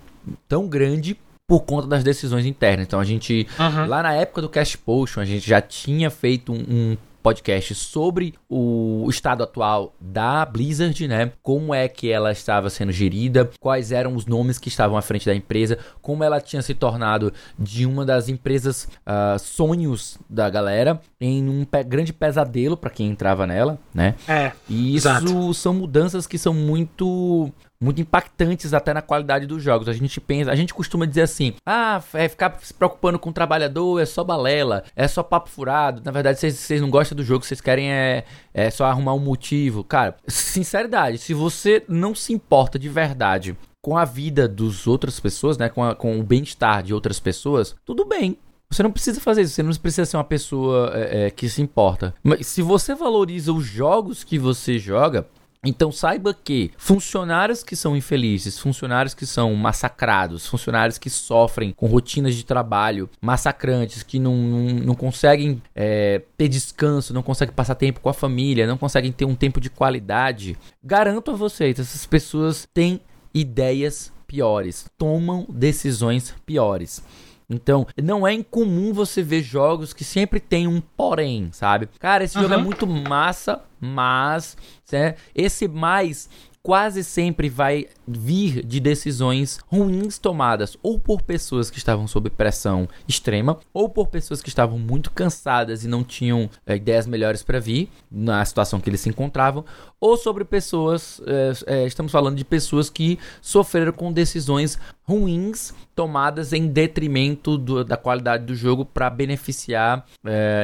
tão grande por conta das decisões internas. Então a gente, uhum. lá na época do Cast Potion, a gente já tinha feito um, um podcast sobre o estado atual da Blizzard, né? Como é que ela estava sendo gerida, quais eram os nomes que estavam à frente da empresa, como ela tinha se tornado de uma das empresas uh, sonhos da galera em um pe grande pesadelo para quem entrava nela, né? É. E isso exato. são mudanças que são muito muito impactantes até na qualidade dos jogos. A gente pensa, a gente costuma dizer assim: ah, é ficar se preocupando com o trabalhador é só balela, é só papo furado. Na verdade, vocês não gostam do jogo, vocês querem é, é só arrumar um motivo. Cara, sinceridade, se você não se importa de verdade com a vida dos outras pessoas, né, com, a, com o bem-estar de outras pessoas, tudo bem. Você não precisa fazer isso, você não precisa ser uma pessoa é, é, que se importa. Mas se você valoriza os jogos que você joga, então saiba que funcionários que são infelizes, funcionários que são massacrados, funcionários que sofrem com rotinas de trabalho massacrantes, que não, não, não conseguem é, ter descanso, não conseguem passar tempo com a família, não conseguem ter um tempo de qualidade, garanto a vocês, essas pessoas têm ideias piores, tomam decisões piores. Então, não é incomum você ver jogos que sempre tem um porém, sabe? Cara, esse uhum. jogo é muito massa, mas né, esse mais quase sempre vai vir de decisões ruins tomadas ou por pessoas que estavam sob pressão extrema ou por pessoas que estavam muito cansadas e não tinham é, ideias melhores para vir na situação que eles se encontravam ou sobre pessoas é, é, estamos falando de pessoas que sofreram com decisões ruins tomadas em detrimento do, da qualidade do jogo para beneficiar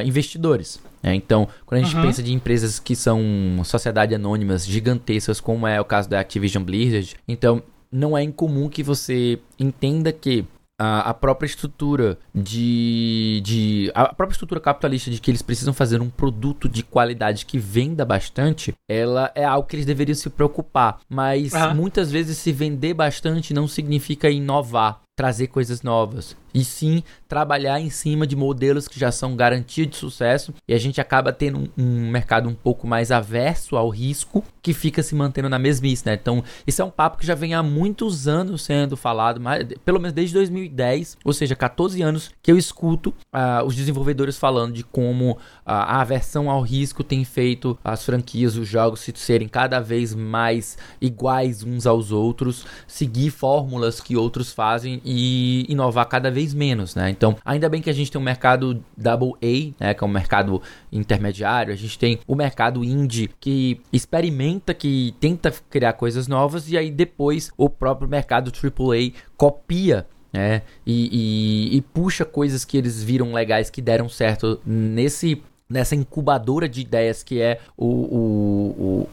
investidores é, então, quando a gente uhum. pensa de empresas que são sociedades anônimas gigantescas, como é o caso da Activision Blizzard, então não é incomum que você entenda que a, a, própria estrutura de, de. A própria estrutura capitalista de que eles precisam fazer um produto de qualidade que venda bastante, ela é algo que eles deveriam se preocupar. Mas uhum. muitas vezes se vender bastante não significa inovar, trazer coisas novas e sim trabalhar em cima de modelos que já são garantia de sucesso e a gente acaba tendo um, um, mercado um pouco mais averso ao risco que fica se mantendo na mesmice, né? Então, isso é um papo que já vem há muitos anos sendo falado, mas, pelo menos desde 2010, ou seja, 14 anos que eu escuto uh, os desenvolvedores falando de como uh, a aversão ao risco tem feito as franquias, os jogos se serem cada vez mais iguais uns aos outros, seguir fórmulas que outros fazem e inovar cada vez vez menos, né? Então, ainda bem que a gente tem um mercado double A, né, que é um mercado intermediário, a gente tem o mercado indie que experimenta, que tenta criar coisas novas e aí depois o próprio mercado AAA copia né? E, e, e, puxa coisas que eles viram legais que deram certo nesse nessa incubadora de ideias que é o, o, o,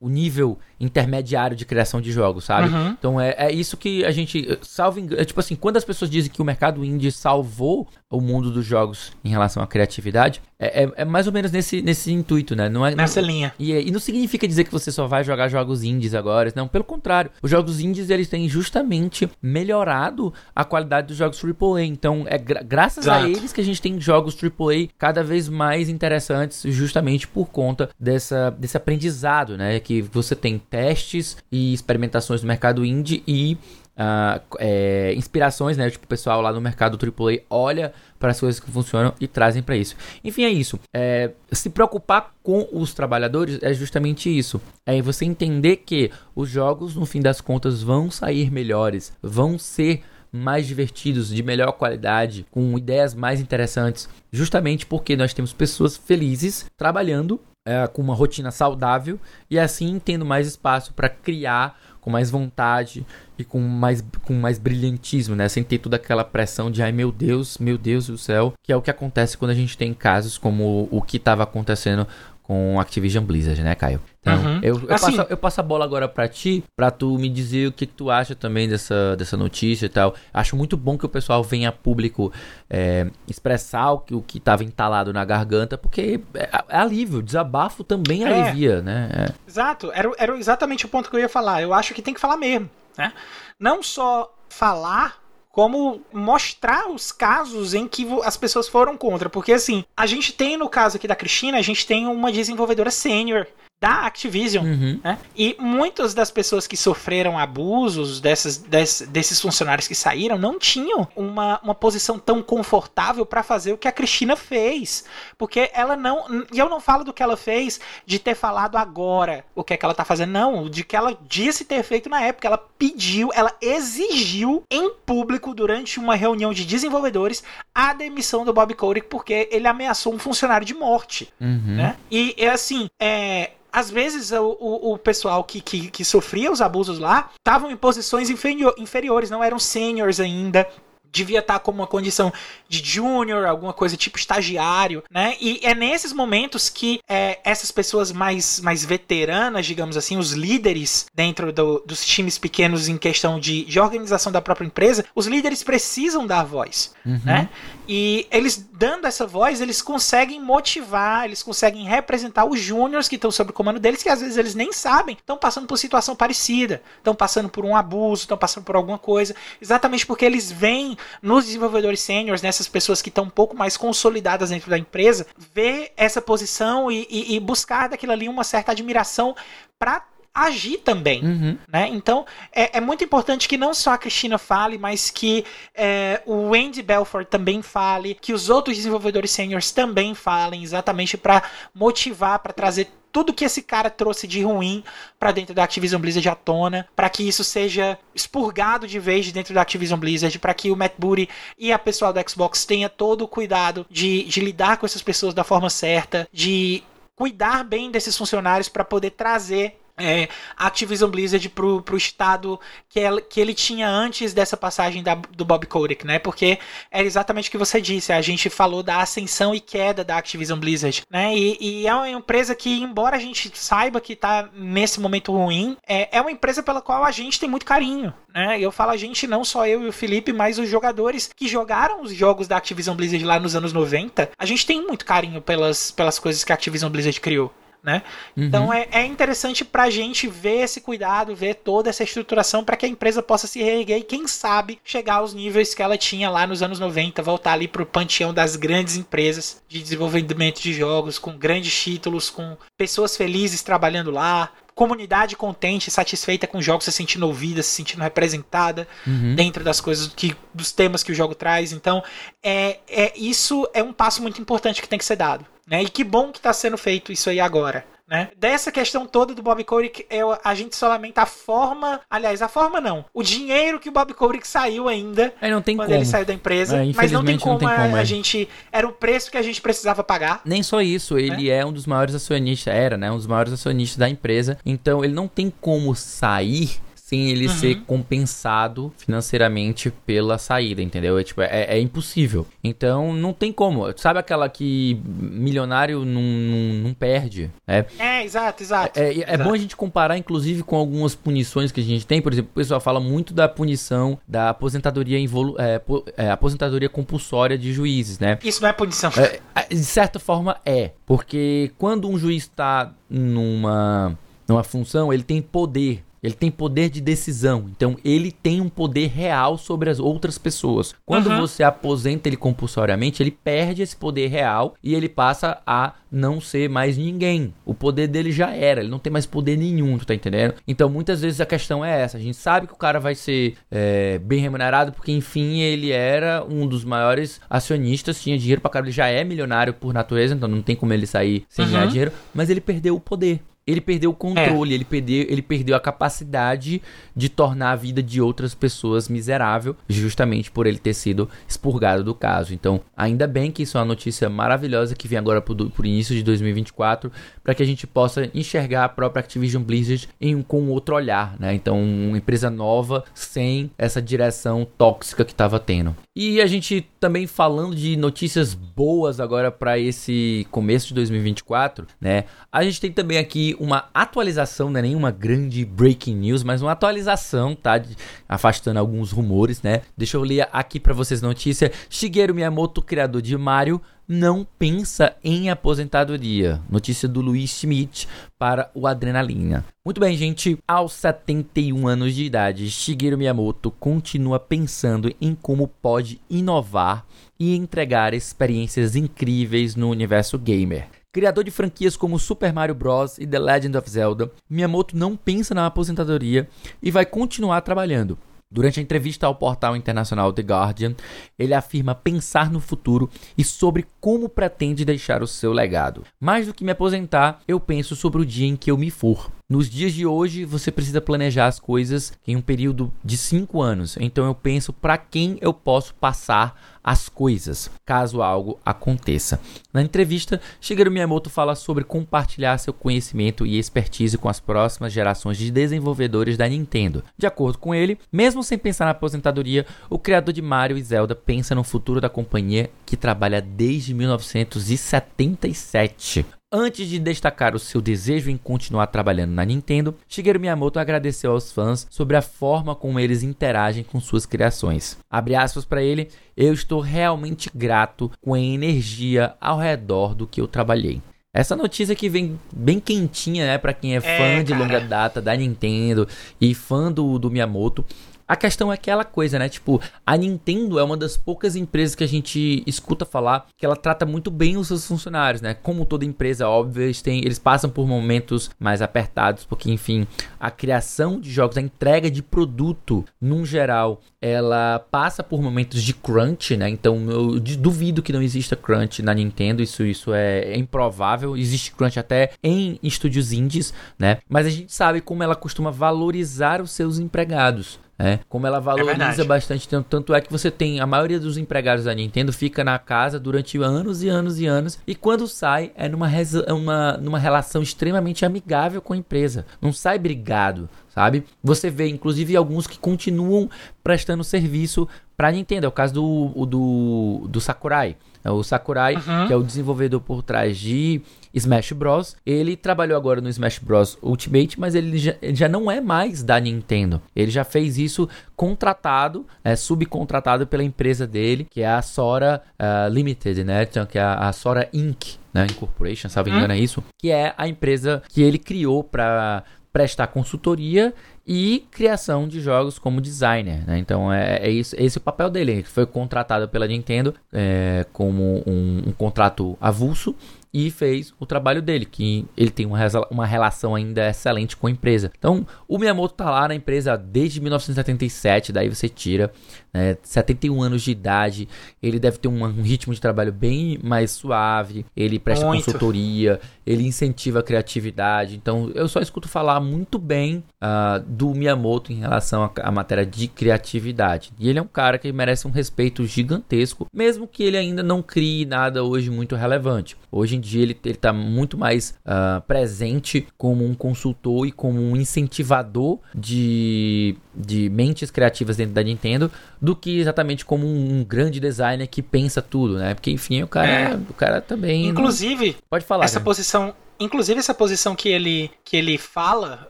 o nível intermediário de criação de jogos, sabe? Uhum. Então é, é isso que a gente. Salvo. É, tipo assim, quando as pessoas dizem que o mercado indie salvou o mundo dos jogos em relação à criatividade, é, é, é mais ou menos nesse, nesse intuito, né? Não é, Nessa não, linha. E, e não significa dizer que você só vai jogar jogos indies agora. Não, pelo contrário. Os jogos indies eles têm justamente melhorado a qualidade dos jogos AAA. Então é gra graças Exato. a eles que a gente tem jogos AAA cada vez mais interessantes, justamente por conta dessa, desse aprendizado, né? Que você tem testes e experimentações no mercado indie e uh, é, inspirações, né? Tipo, o pessoal lá no mercado AAA olha para as coisas que funcionam e trazem para isso. Enfim, é isso. É, se preocupar com os trabalhadores é justamente isso. É você entender que os jogos, no fim das contas, vão sair melhores, vão ser mais divertidos, de melhor qualidade, com ideias mais interessantes, justamente porque nós temos pessoas felizes trabalhando é, com uma rotina saudável e assim tendo mais espaço para criar com mais vontade e com mais, com mais brilhantismo, né? Sem ter toda aquela pressão de ai meu Deus, meu Deus do céu, que é o que acontece quando a gente tem casos como o que estava acontecendo com Activision Blizzard, né, Caio? Então, uhum. eu, eu, assim, passo, eu passo a bola agora para ti, para tu me dizer o que, que, tu acha também dessa, dessa notícia e tal. Acho muito bom que o pessoal venha a público é, expressar o que, o que tava entalado na garganta, porque é, é alívio, desabafo também é. alivia, né? É. Exato, era, era exatamente o ponto que eu ia falar. Eu acho que tem que falar mesmo, né? Não só falar como mostrar os casos em que as pessoas foram contra. Porque, assim, a gente tem no caso aqui da Cristina, a gente tem uma desenvolvedora sênior da Activision. Uhum. Né? E muitas das pessoas que sofreram abusos dessas, dess, desses funcionários que saíram não tinham uma, uma posição tão confortável para fazer o que a Cristina fez. Porque ela não. E eu não falo do que ela fez de ter falado agora o que é que ela tá fazendo, não. De que ela disse ter feito na época. Ela pediu, ela exigiu em público durante uma reunião de desenvolvedores a demissão do Bob Kotick porque ele ameaçou um funcionário de morte. Uhum. Né? E assim, é, às vezes o, o, o pessoal que, que, que, sofria os abusos lá estavam em posições inferior, inferiores, não eram seniors ainda. Devia estar como uma condição de júnior, alguma coisa tipo estagiário, né? E é nesses momentos que é, essas pessoas mais, mais veteranas, digamos assim, os líderes dentro do, dos times pequenos em questão de, de organização da própria empresa, os líderes precisam dar voz, Uhum. né? E eles dando essa voz, eles conseguem motivar, eles conseguem representar os júniores que estão sob o comando deles, que às vezes eles nem sabem, estão passando por situação parecida, estão passando por um abuso, estão passando por alguma coisa, exatamente porque eles veem nos desenvolvedores sêniores, nessas pessoas que estão um pouco mais consolidadas dentro da empresa, ver essa posição e, e, e buscar daquilo ali uma certa admiração para agir também. Uhum. Né? Então é, é, muito importante que não só a Cristina fale, mas que é, o Andy Belfort também fale, que os outros desenvolvedores seniors também falem, exatamente para motivar, para trazer tudo que esse cara trouxe de ruim para dentro da Activision Blizzard à tona, para que isso seja expurgado de vez de dentro da Activision Blizzard, para que o Matt Booty e a pessoal do Xbox tenha todo o cuidado de, de lidar com essas pessoas da forma certa, de cuidar bem desses funcionários para poder trazer é, Activision Blizzard pro, pro estado que, ela, que ele tinha antes dessa passagem da, do Bob Kotick, né? Porque era exatamente o que você disse, a gente falou da ascensão e queda da Activision Blizzard, né? E, e é uma empresa que, embora a gente saiba que tá nesse momento ruim, é, é uma empresa pela qual a gente tem muito carinho, né? Eu falo a gente, não só eu e o Felipe, mas os jogadores que jogaram os jogos da Activision Blizzard lá nos anos 90, a gente tem muito carinho pelas, pelas coisas que a Activision Blizzard criou. Né? Uhum. Então é, é interessante para a gente ver esse cuidado, ver toda essa estruturação para que a empresa possa se reerguer e, quem sabe, chegar aos níveis que ela tinha lá nos anos 90, voltar ali para o panteão das grandes empresas de desenvolvimento de jogos, com grandes títulos, com pessoas felizes trabalhando lá, comunidade contente, satisfeita com jogos, se sentindo ouvida, se sentindo representada Uhum. dentro das coisas que dos temas que o jogo traz. Então, é, é isso é um passo muito importante que tem que ser dado, né? E que bom que está sendo feito isso aí agora. Né? Dessa questão toda do Bob Kotick, eu, a gente só lamenta a forma, aliás, a forma não, o dinheiro que o Bob Kotick saiu ainda tem quando como. ele saiu da empresa, É, mas não tem como, não tem como, a, é. a gente era o preço que a gente precisava pagar. Nem só isso, ele é um dos maiores acionistas, era, né? Um dos maiores acionistas da empresa. Então ele não tem como sair sem ele Uhum. ser compensado financeiramente pela saída, entendeu? É, tipo, é, é impossível. Então não tem como. Sabe aquela que milionário não, não, não perde? É, É, exato, exato. é, é exato. bom a gente comparar, inclusive, com algumas punições que a gente tem. Por exemplo, o pessoal fala muito da punição da aposentadoria, involu é, é, aposentadoria compulsória de juízes, né? Isso não é punição. É, de certa forma é, porque quando um juiz está numa, numa função, ele tem poder. Ele tem poder de decisão, então ele tem um poder real sobre as outras pessoas. Quando Uhum. você aposenta ele compulsoriamente, ele perde esse poder real e ele passa a não ser mais ninguém. O poder dele já era, ele não tem mais poder nenhum, tu tá entendendo? Então muitas vezes a questão é essa: a gente sabe que o cara vai ser é, bem remunerado porque, enfim, ele era um dos maiores acionistas, tinha dinheiro pra caralho, ele já é milionário por natureza, então não tem como ele sair sem Uhum. ganhar dinheiro, mas ele perdeu o poder. Ele perdeu o controle, ele, perdeu, ele perdeu a capacidade de tornar a vida de outras pessoas miserável, justamente por ele ter sido expurgado do caso. Então, ainda bem que isso é uma notícia maravilhosa que vem agora por, por início de 2024, para que a gente possa enxergar a própria Activision Blizzard em, com outro olhar, né? Então, uma empresa nova sem essa direção tóxica que estava tendo. E a gente também falando de notícias boas agora para esse começo de 2024, né? A gente tem também aqui uma atualização, não é nenhuma grande breaking news, mas uma atualização, tá? Afastando alguns rumores, né? Deixa eu ler aqui para vocês notícia. Shigeru Miyamoto, criador de Mario, não pensa em aposentadoria. Notícia do Luiz Schmidt para o Adrenalina. Muito bem, gente. Aos 71 anos de idade, Shigeru Miyamoto continua pensando em como pode inovar e entregar experiências incríveis no universo gamer. Criador de franquias como Super Mario Bros. e The Legend of Zelda, Miyamoto não pensa na aposentadoria e vai continuar trabalhando. Durante a entrevista ao portal internacional The Guardian, ele afirma pensar no futuro e sobre como pretende deixar o seu legado. Mais do que me aposentar, eu penso sobre o dia em que eu me for. Nos dias de hoje, você precisa planejar as coisas em um período de 5 anos. Então eu penso para quem eu posso passar as coisas, caso algo aconteça. Na entrevista, Shigeru Miyamoto fala sobre compartilhar seu conhecimento e expertise com as próximas gerações de desenvolvedores da Nintendo. De acordo com ele, mesmo sem pensar na aposentadoria, o criador de Mario e Zelda pensa no futuro da companhia que trabalha desde 1977. Antes de destacar o seu desejo em continuar trabalhando na Nintendo, Shigeru Miyamoto agradeceu aos fãs sobre a forma como eles interagem com suas criações. Abre aspas para ele, eu estou realmente grato com a energia ao redor do que eu trabalhei. Essa notícia que vem bem quentinha, né, para quem é, é fã de longa data da Nintendo e fã do, do Miyamoto. A questão é aquela coisa, né? Tipo, a Nintendo é uma das poucas empresas que a gente escuta falar que ela trata muito bem os seus funcionários, né? Como toda empresa, óbvio, eles, têm, eles passam por momentos mais apertados, porque, enfim, a criação de jogos, a entrega de produto, num geral, ela passa por momentos de crunch, né? Então, eu duvido que não exista crunch na Nintendo, isso, isso é, é improvável. Existe crunch até em estúdios indies, né? Mas a gente sabe como ela costuma valorizar os seus empregados. É, como ela valoriza é bastante, tanto, tanto é que você tem a maioria dos empregados da Nintendo fica na casa durante anos e anos e anos e quando sai é numa, é uma, numa relação extremamente amigável com a empresa, não sai brigado, sabe? Você vê inclusive alguns que continuam prestando serviço para Nintendo, é o caso do, do, do Sakurai. É o Sakurai, uhum. que é o desenvolvedor por trás de Smash Bros. Ele trabalhou agora no Smash Bros Ultimate, mas ele já, ele já não é mais da Nintendo. Ele já fez isso contratado, é, subcontratado pela empresa dele, que é a Sora uh, Limited, né? Então, que é a, a Sora Inc. Né? Incorporation, sabe engano, é isso? Que é a empresa que ele criou para prestar consultoria e criação de jogos como designer. Né? Então é, é, isso, esse é o papel dele. Ele foi contratado pela Nintendo é, como um, um contrato avulso e fez o trabalho dele, que ele tem uma, uma relação ainda excelente com a empresa. Então, o Miyamoto tá lá na empresa desde 1977, daí você tira né, 71 anos de idade, ele deve ter um, um, ritmo de trabalho bem mais suave, ele presta muito. consultoria, ele incentiva a criatividade. Então, eu só escuto falar muito bem uh, do Miyamoto em relação à matéria de criatividade. E ele é um cara que merece um respeito gigantesco, mesmo que ele ainda não crie nada hoje muito relevante. Hoje em dia ele está muito mais uh, presente como um consultor e como um incentivador de, de mentes criativas dentro da Nintendo do que exatamente como um, um grande designer que pensa tudo, né? Porque enfim, o cara, é. o cara também. Inclusive, não... pode falar. Essa posição Inclusive essa posição que ele, que ele fala,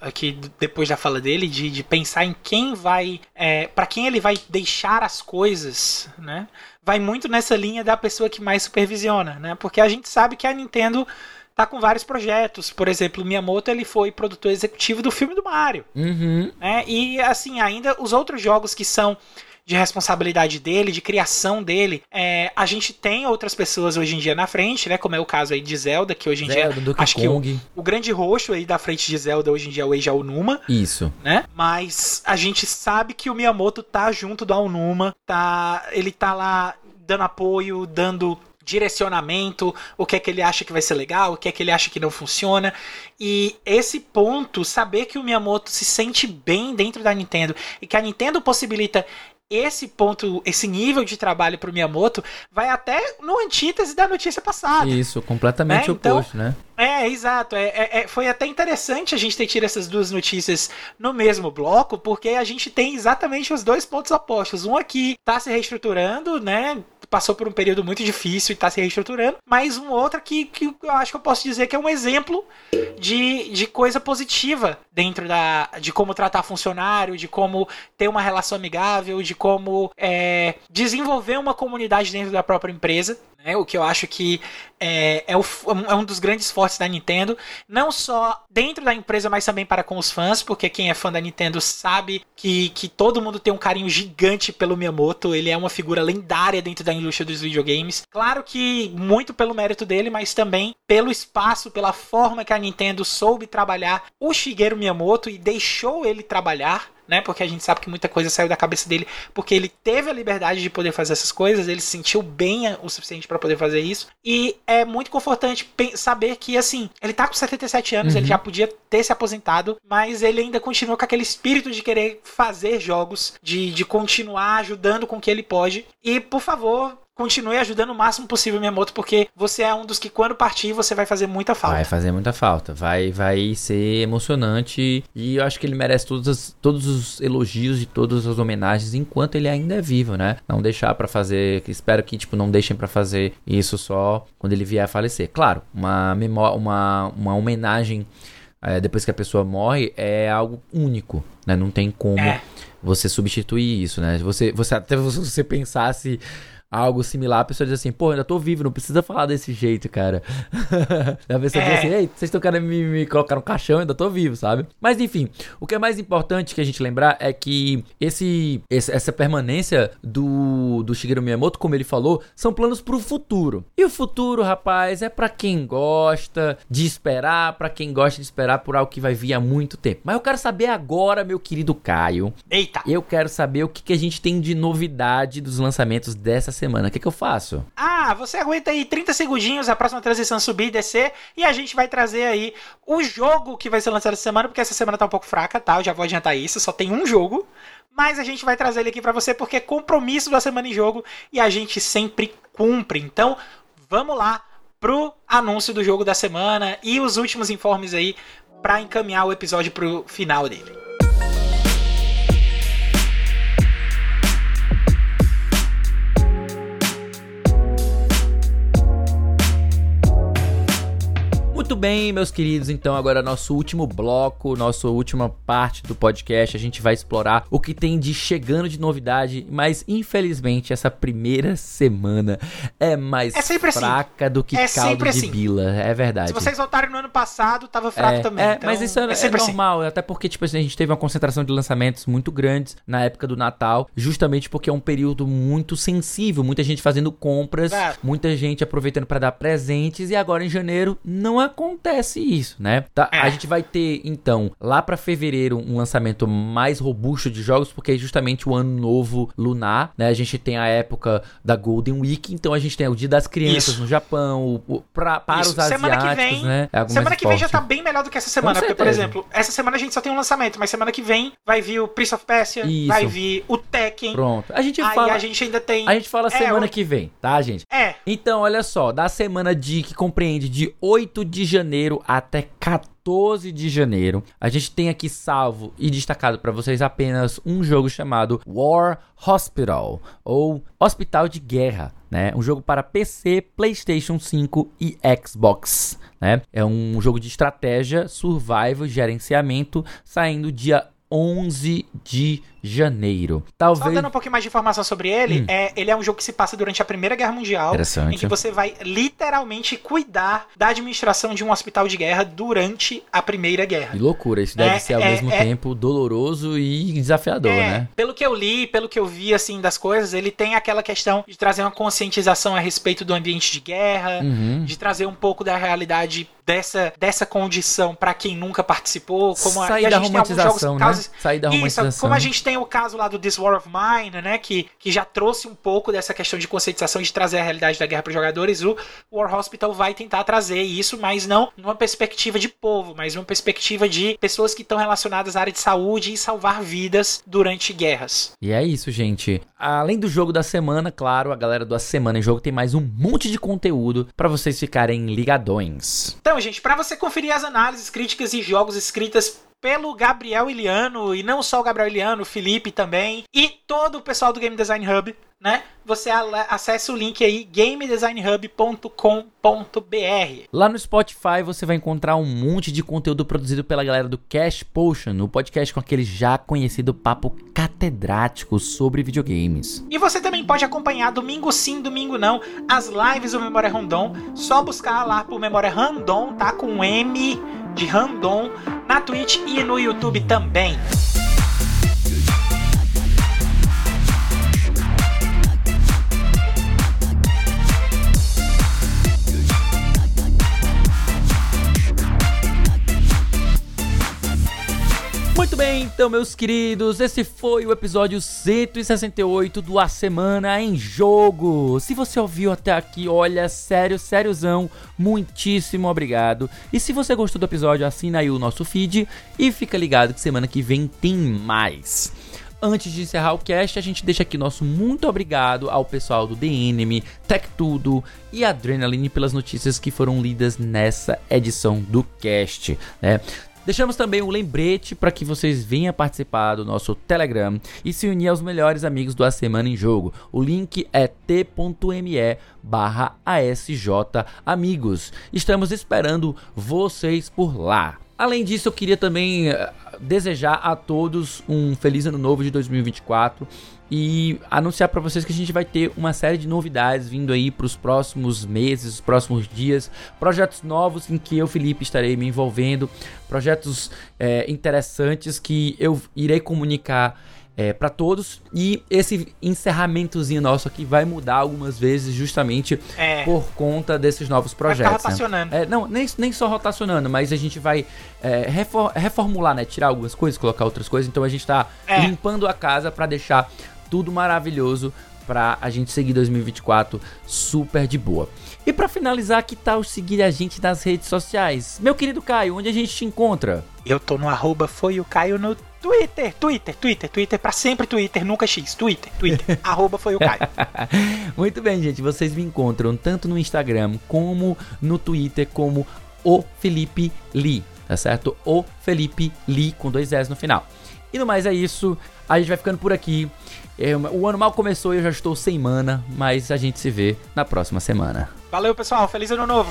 aqui depois da fala dele, de, de pensar em quem vai. É, para quem ele vai deixar as coisas, né? Vai muito nessa linha da pessoa que mais supervisiona, né? Porque a gente sabe que a Nintendo tá com vários projetos. Por exemplo, o Miyamoto ele foi produtor executivo do filme do Mario. Uhum. Né? E assim, ainda os outros jogos que são de responsabilidade dele, de criação dele. É, a gente tem outras pessoas hoje em dia na frente, né? Como é o caso aí de Zelda, que hoje em Zelda, dia. Donkey acho Kong. que o, o, grande roxo aí da frente de Zelda hoje em dia é o Eiji Aonuma. Isso. Né? Mas a gente sabe que o Miyamoto tá junto do Aonuma, tá, ele tá lá dando apoio, dando direcionamento, o que é que ele acha que vai ser legal, o que é que ele acha que não funciona. E esse ponto, saber que o Miyamoto se sente bem dentro da Nintendo e que a Nintendo possibilita esse ponto, esse nível de trabalho pro Miyamoto vai até no antítese da notícia passada. Isso, completamente né? oposto, então, né? É, exato. É, é, é, foi até interessante a gente ter tido essas duas notícias no mesmo bloco, porque a gente tem exatamente os dois pontos opostos. Um aqui tá se reestruturando, né? Passou por um período muito difícil e tá se reestruturando, mas um outro aqui que eu acho que eu posso dizer que é um exemplo de, de coisa positiva dentro da. de como tratar funcionário, de como ter uma relação amigável, de como é, desenvolver uma comunidade dentro da própria empresa. Né? O que eu acho que é, é, o, é, um dos grandes fortes da Nintendo, não só dentro da empresa, mas também para com os fãs, porque quem é fã da Nintendo sabe que, que todo mundo tem um carinho gigante pelo Miyamoto, ele é uma figura lendária dentro da, indústria dos videogames. Claro que muito pelo mérito dele, mas também pelo espaço, pela forma que a Nintendo soube trabalhar o Shigeru Miyamoto e deixou ele trabalhar né? Porque a gente sabe que muita coisa saiu da cabeça dele, porque ele teve a liberdade de poder fazer essas coisas, ele se sentiu bem o suficiente para poder fazer isso. E é muito confortante saber que, assim, ele tá com 77 anos, uhum. ele já podia ter se aposentado, mas ele ainda continua com aquele espírito de querer fazer jogos, de, de continuar ajudando com o que ele pode. E, por favor, continue ajudando o máximo possível Miyamoto, porque você é um dos que quando partir você vai fazer muita falta. Vai fazer muita falta, vai, vai ser emocionante e eu acho que ele merece todos, as, todos os elogios e todas as homenagens enquanto ele ainda é vivo, né? Não deixar para fazer, espero que tipo não deixem para fazer isso só quando ele vier a falecer. Claro, uma memória, uma, uma homenagem é, depois que a pessoa morre é algo único, né? Não tem como é. você substituir isso, né? Você, você até você pensasse algo similar, a pessoa diz assim, pô, ainda tô vivo, não precisa falar desse jeito, cara. a pessoa é. diz assim, ei, vocês estão querendo me, me, colocar no caixão, ainda tô vivo, sabe? Mas enfim, o que é mais importante que a gente lembrar é que esse, esse essa permanência do, do Shigeru Miyamoto, como ele falou, são planos pro futuro. E o futuro, rapaz, é para quem gosta de esperar, para quem gosta de esperar por algo que vai vir há muito tempo. Mas eu quero saber agora, meu querido Caio. Eita! Eu quero saber o que, que a gente tem de novidade dos lançamentos dessa semana. O que, que eu faço? Ah, você aguenta aí 30 segundinhos, a próxima transição subir e descer, e a gente vai trazer aí o jogo que vai ser lançado essa semana, porque essa semana tá um pouco fraca, tá? Eu já vou adiantar isso, só tem um jogo. Mas a gente vai trazer ele aqui para você porque é compromisso da semana em jogo e a gente sempre cumpre. Então, vamos lá pro anúncio do jogo da semana e os últimos informes aí para encaminhar o episódio pro final dele. Muito bem, meus queridos, então agora nosso último bloco, nossa última parte do podcast, a gente vai explorar o que tem de chegando de novidade, mas infelizmente essa primeira semana é mais é assim. fraca assim. do que é caldo de assim. bila, é verdade. Se vocês voltarem no ano passado, tava fraco é, também. É, então mas isso é, é, é assim. normal, assim. até porque tipo, assim, a gente teve uma concentração de lançamentos muito grandes na época do Natal, justamente porque é um período muito sensível, muita gente fazendo compras, muita gente aproveitando para dar presentes e agora em janeiro não é acontece isso, né? Tá, é. A gente vai ter, então, lá para fevereiro, um lançamento mais robusto de jogos, porque é justamente o ano novo lunar, né? A gente tem a época da Golden Week, então a gente tem o Dia das Crianças isso. no Japão, o, pra, para isso. os asiáticos, semana que vem, né? É semana que vem já tá bem melhor do que essa semana, porque, por exemplo, essa semana a gente só tem um lançamento, mas semana que vem vai vir o Prince of Persia, isso. vai vir o Tekken. Pronto. A gente fala... a gente ainda tem... A gente fala é, semana o... que vem, tá, gente? É. Então, olha só, da semana de que compreende de 8 de janeiro até 14 de janeiro. A gente tem aqui salvo e destacado para vocês apenas um jogo chamado War Hospital ou Hospital de Guerra, né? Um jogo para PC, PlayStation 5 e Xbox, né? É um jogo de estratégia, survival, gerenciamento, saindo dia 11 de janeiro. Talvez... Só dando um pouquinho mais de informação sobre ele, hum. é, ele é um jogo que se passa durante a Primeira Guerra Mundial, em que você vai literalmente cuidar da administração de um hospital de guerra durante a Primeira Guerra. Que loucura, isso deve é, ser ao é, mesmo é, tempo doloroso e desafiador, é, né? Pelo que eu li, pelo que eu vi assim das coisas, ele tem aquela questão de trazer uma conscientização a respeito do ambiente de guerra, uhum. de trazer um pouco da realidade dessa, dessa condição para quem nunca participou, como Sair a, da romantização, né? Sair da romantização. Isso, como a gente tem o caso lá do This War of Mine, né? Que, que já trouxe um pouco dessa questão de conscientização de trazer a realidade da guerra para os jogadores. O War Hospital vai tentar trazer isso, mas não numa perspectiva de povo, mas numa perspectiva de pessoas que estão relacionadas à área de saúde e salvar vidas durante guerras. E é isso, gente. Além do jogo da semana, claro, a galera do A Semana em Jogo tem mais um monte de conteúdo para vocês ficarem ligadões. Então, gente, para você conferir as análises, críticas e jogos escritas pelo Gabriel Iliano, e não só o Gabriel Iliano, o Felipe também, e todo o pessoal do Game Design Hub, né? Você acessa o link aí gamedesignhub.com.br. Lá no Spotify você vai encontrar um monte de conteúdo produzido pela galera do Cash Potion, o podcast com aquele já conhecido papo catedrático sobre videogames. E você também pode acompanhar domingo sim, domingo não, as lives do Memória Random, só buscar lá por Memória Random, tá com um M de Random na Twitch e no YouTube também. Bem, então, meus queridos, esse foi o episódio 168 do A Semana em Jogo. Se você ouviu até aqui, olha, sério, sériozão, muitíssimo obrigado. E se você gostou do episódio, assina aí o nosso feed e fica ligado que semana que vem tem mais. Antes de encerrar o cast, a gente deixa aqui nosso muito obrigado ao pessoal do Enemy, Tech Tudo e Adrenaline pelas notícias que foram lidas nessa edição do cast, né? Deixamos também um lembrete para que vocês venham participar do nosso Telegram e se unir aos melhores amigos do A Semana em Jogo. O link é t.me barra. Estamos esperando vocês por lá. Além disso, eu queria também uh, desejar a todos um feliz ano novo de 2024 e anunciar para vocês que a gente vai ter uma série de novidades vindo aí para os próximos meses, os próximos dias, projetos novos em que eu, Felipe, estarei me envolvendo, projetos é, interessantes que eu irei comunicar é, para todos. E esse encerramentozinho nosso aqui vai mudar algumas vezes, justamente é. por conta desses novos projetos. Vai ficar rotacionando. Né? É, não, nem, nem só rotacionando, mas a gente vai é, refor reformular, né? Tirar algumas coisas, colocar outras coisas. Então a gente tá é. limpando a casa para deixar tudo maravilhoso pra a gente seguir 2024 super de boa. E para finalizar, que tal seguir a gente nas redes sociais? Meu querido Caio, onde a gente te encontra? Eu tô no arroba foi o Caio no Twitter, Twitter, Twitter, Twitter, pra sempre Twitter, nunca X, Twitter, Twitter, arroba foi o Caio. Muito bem, gente, vocês me encontram tanto no Instagram como no Twitter, como o Felipe Lee, tá certo? O Felipe Lee com dois S no final. E no mais é isso, a gente vai ficando por aqui. É, o ano mal começou e eu já estou sem mana, mas a gente se vê na próxima semana. Valeu, pessoal, feliz ano novo!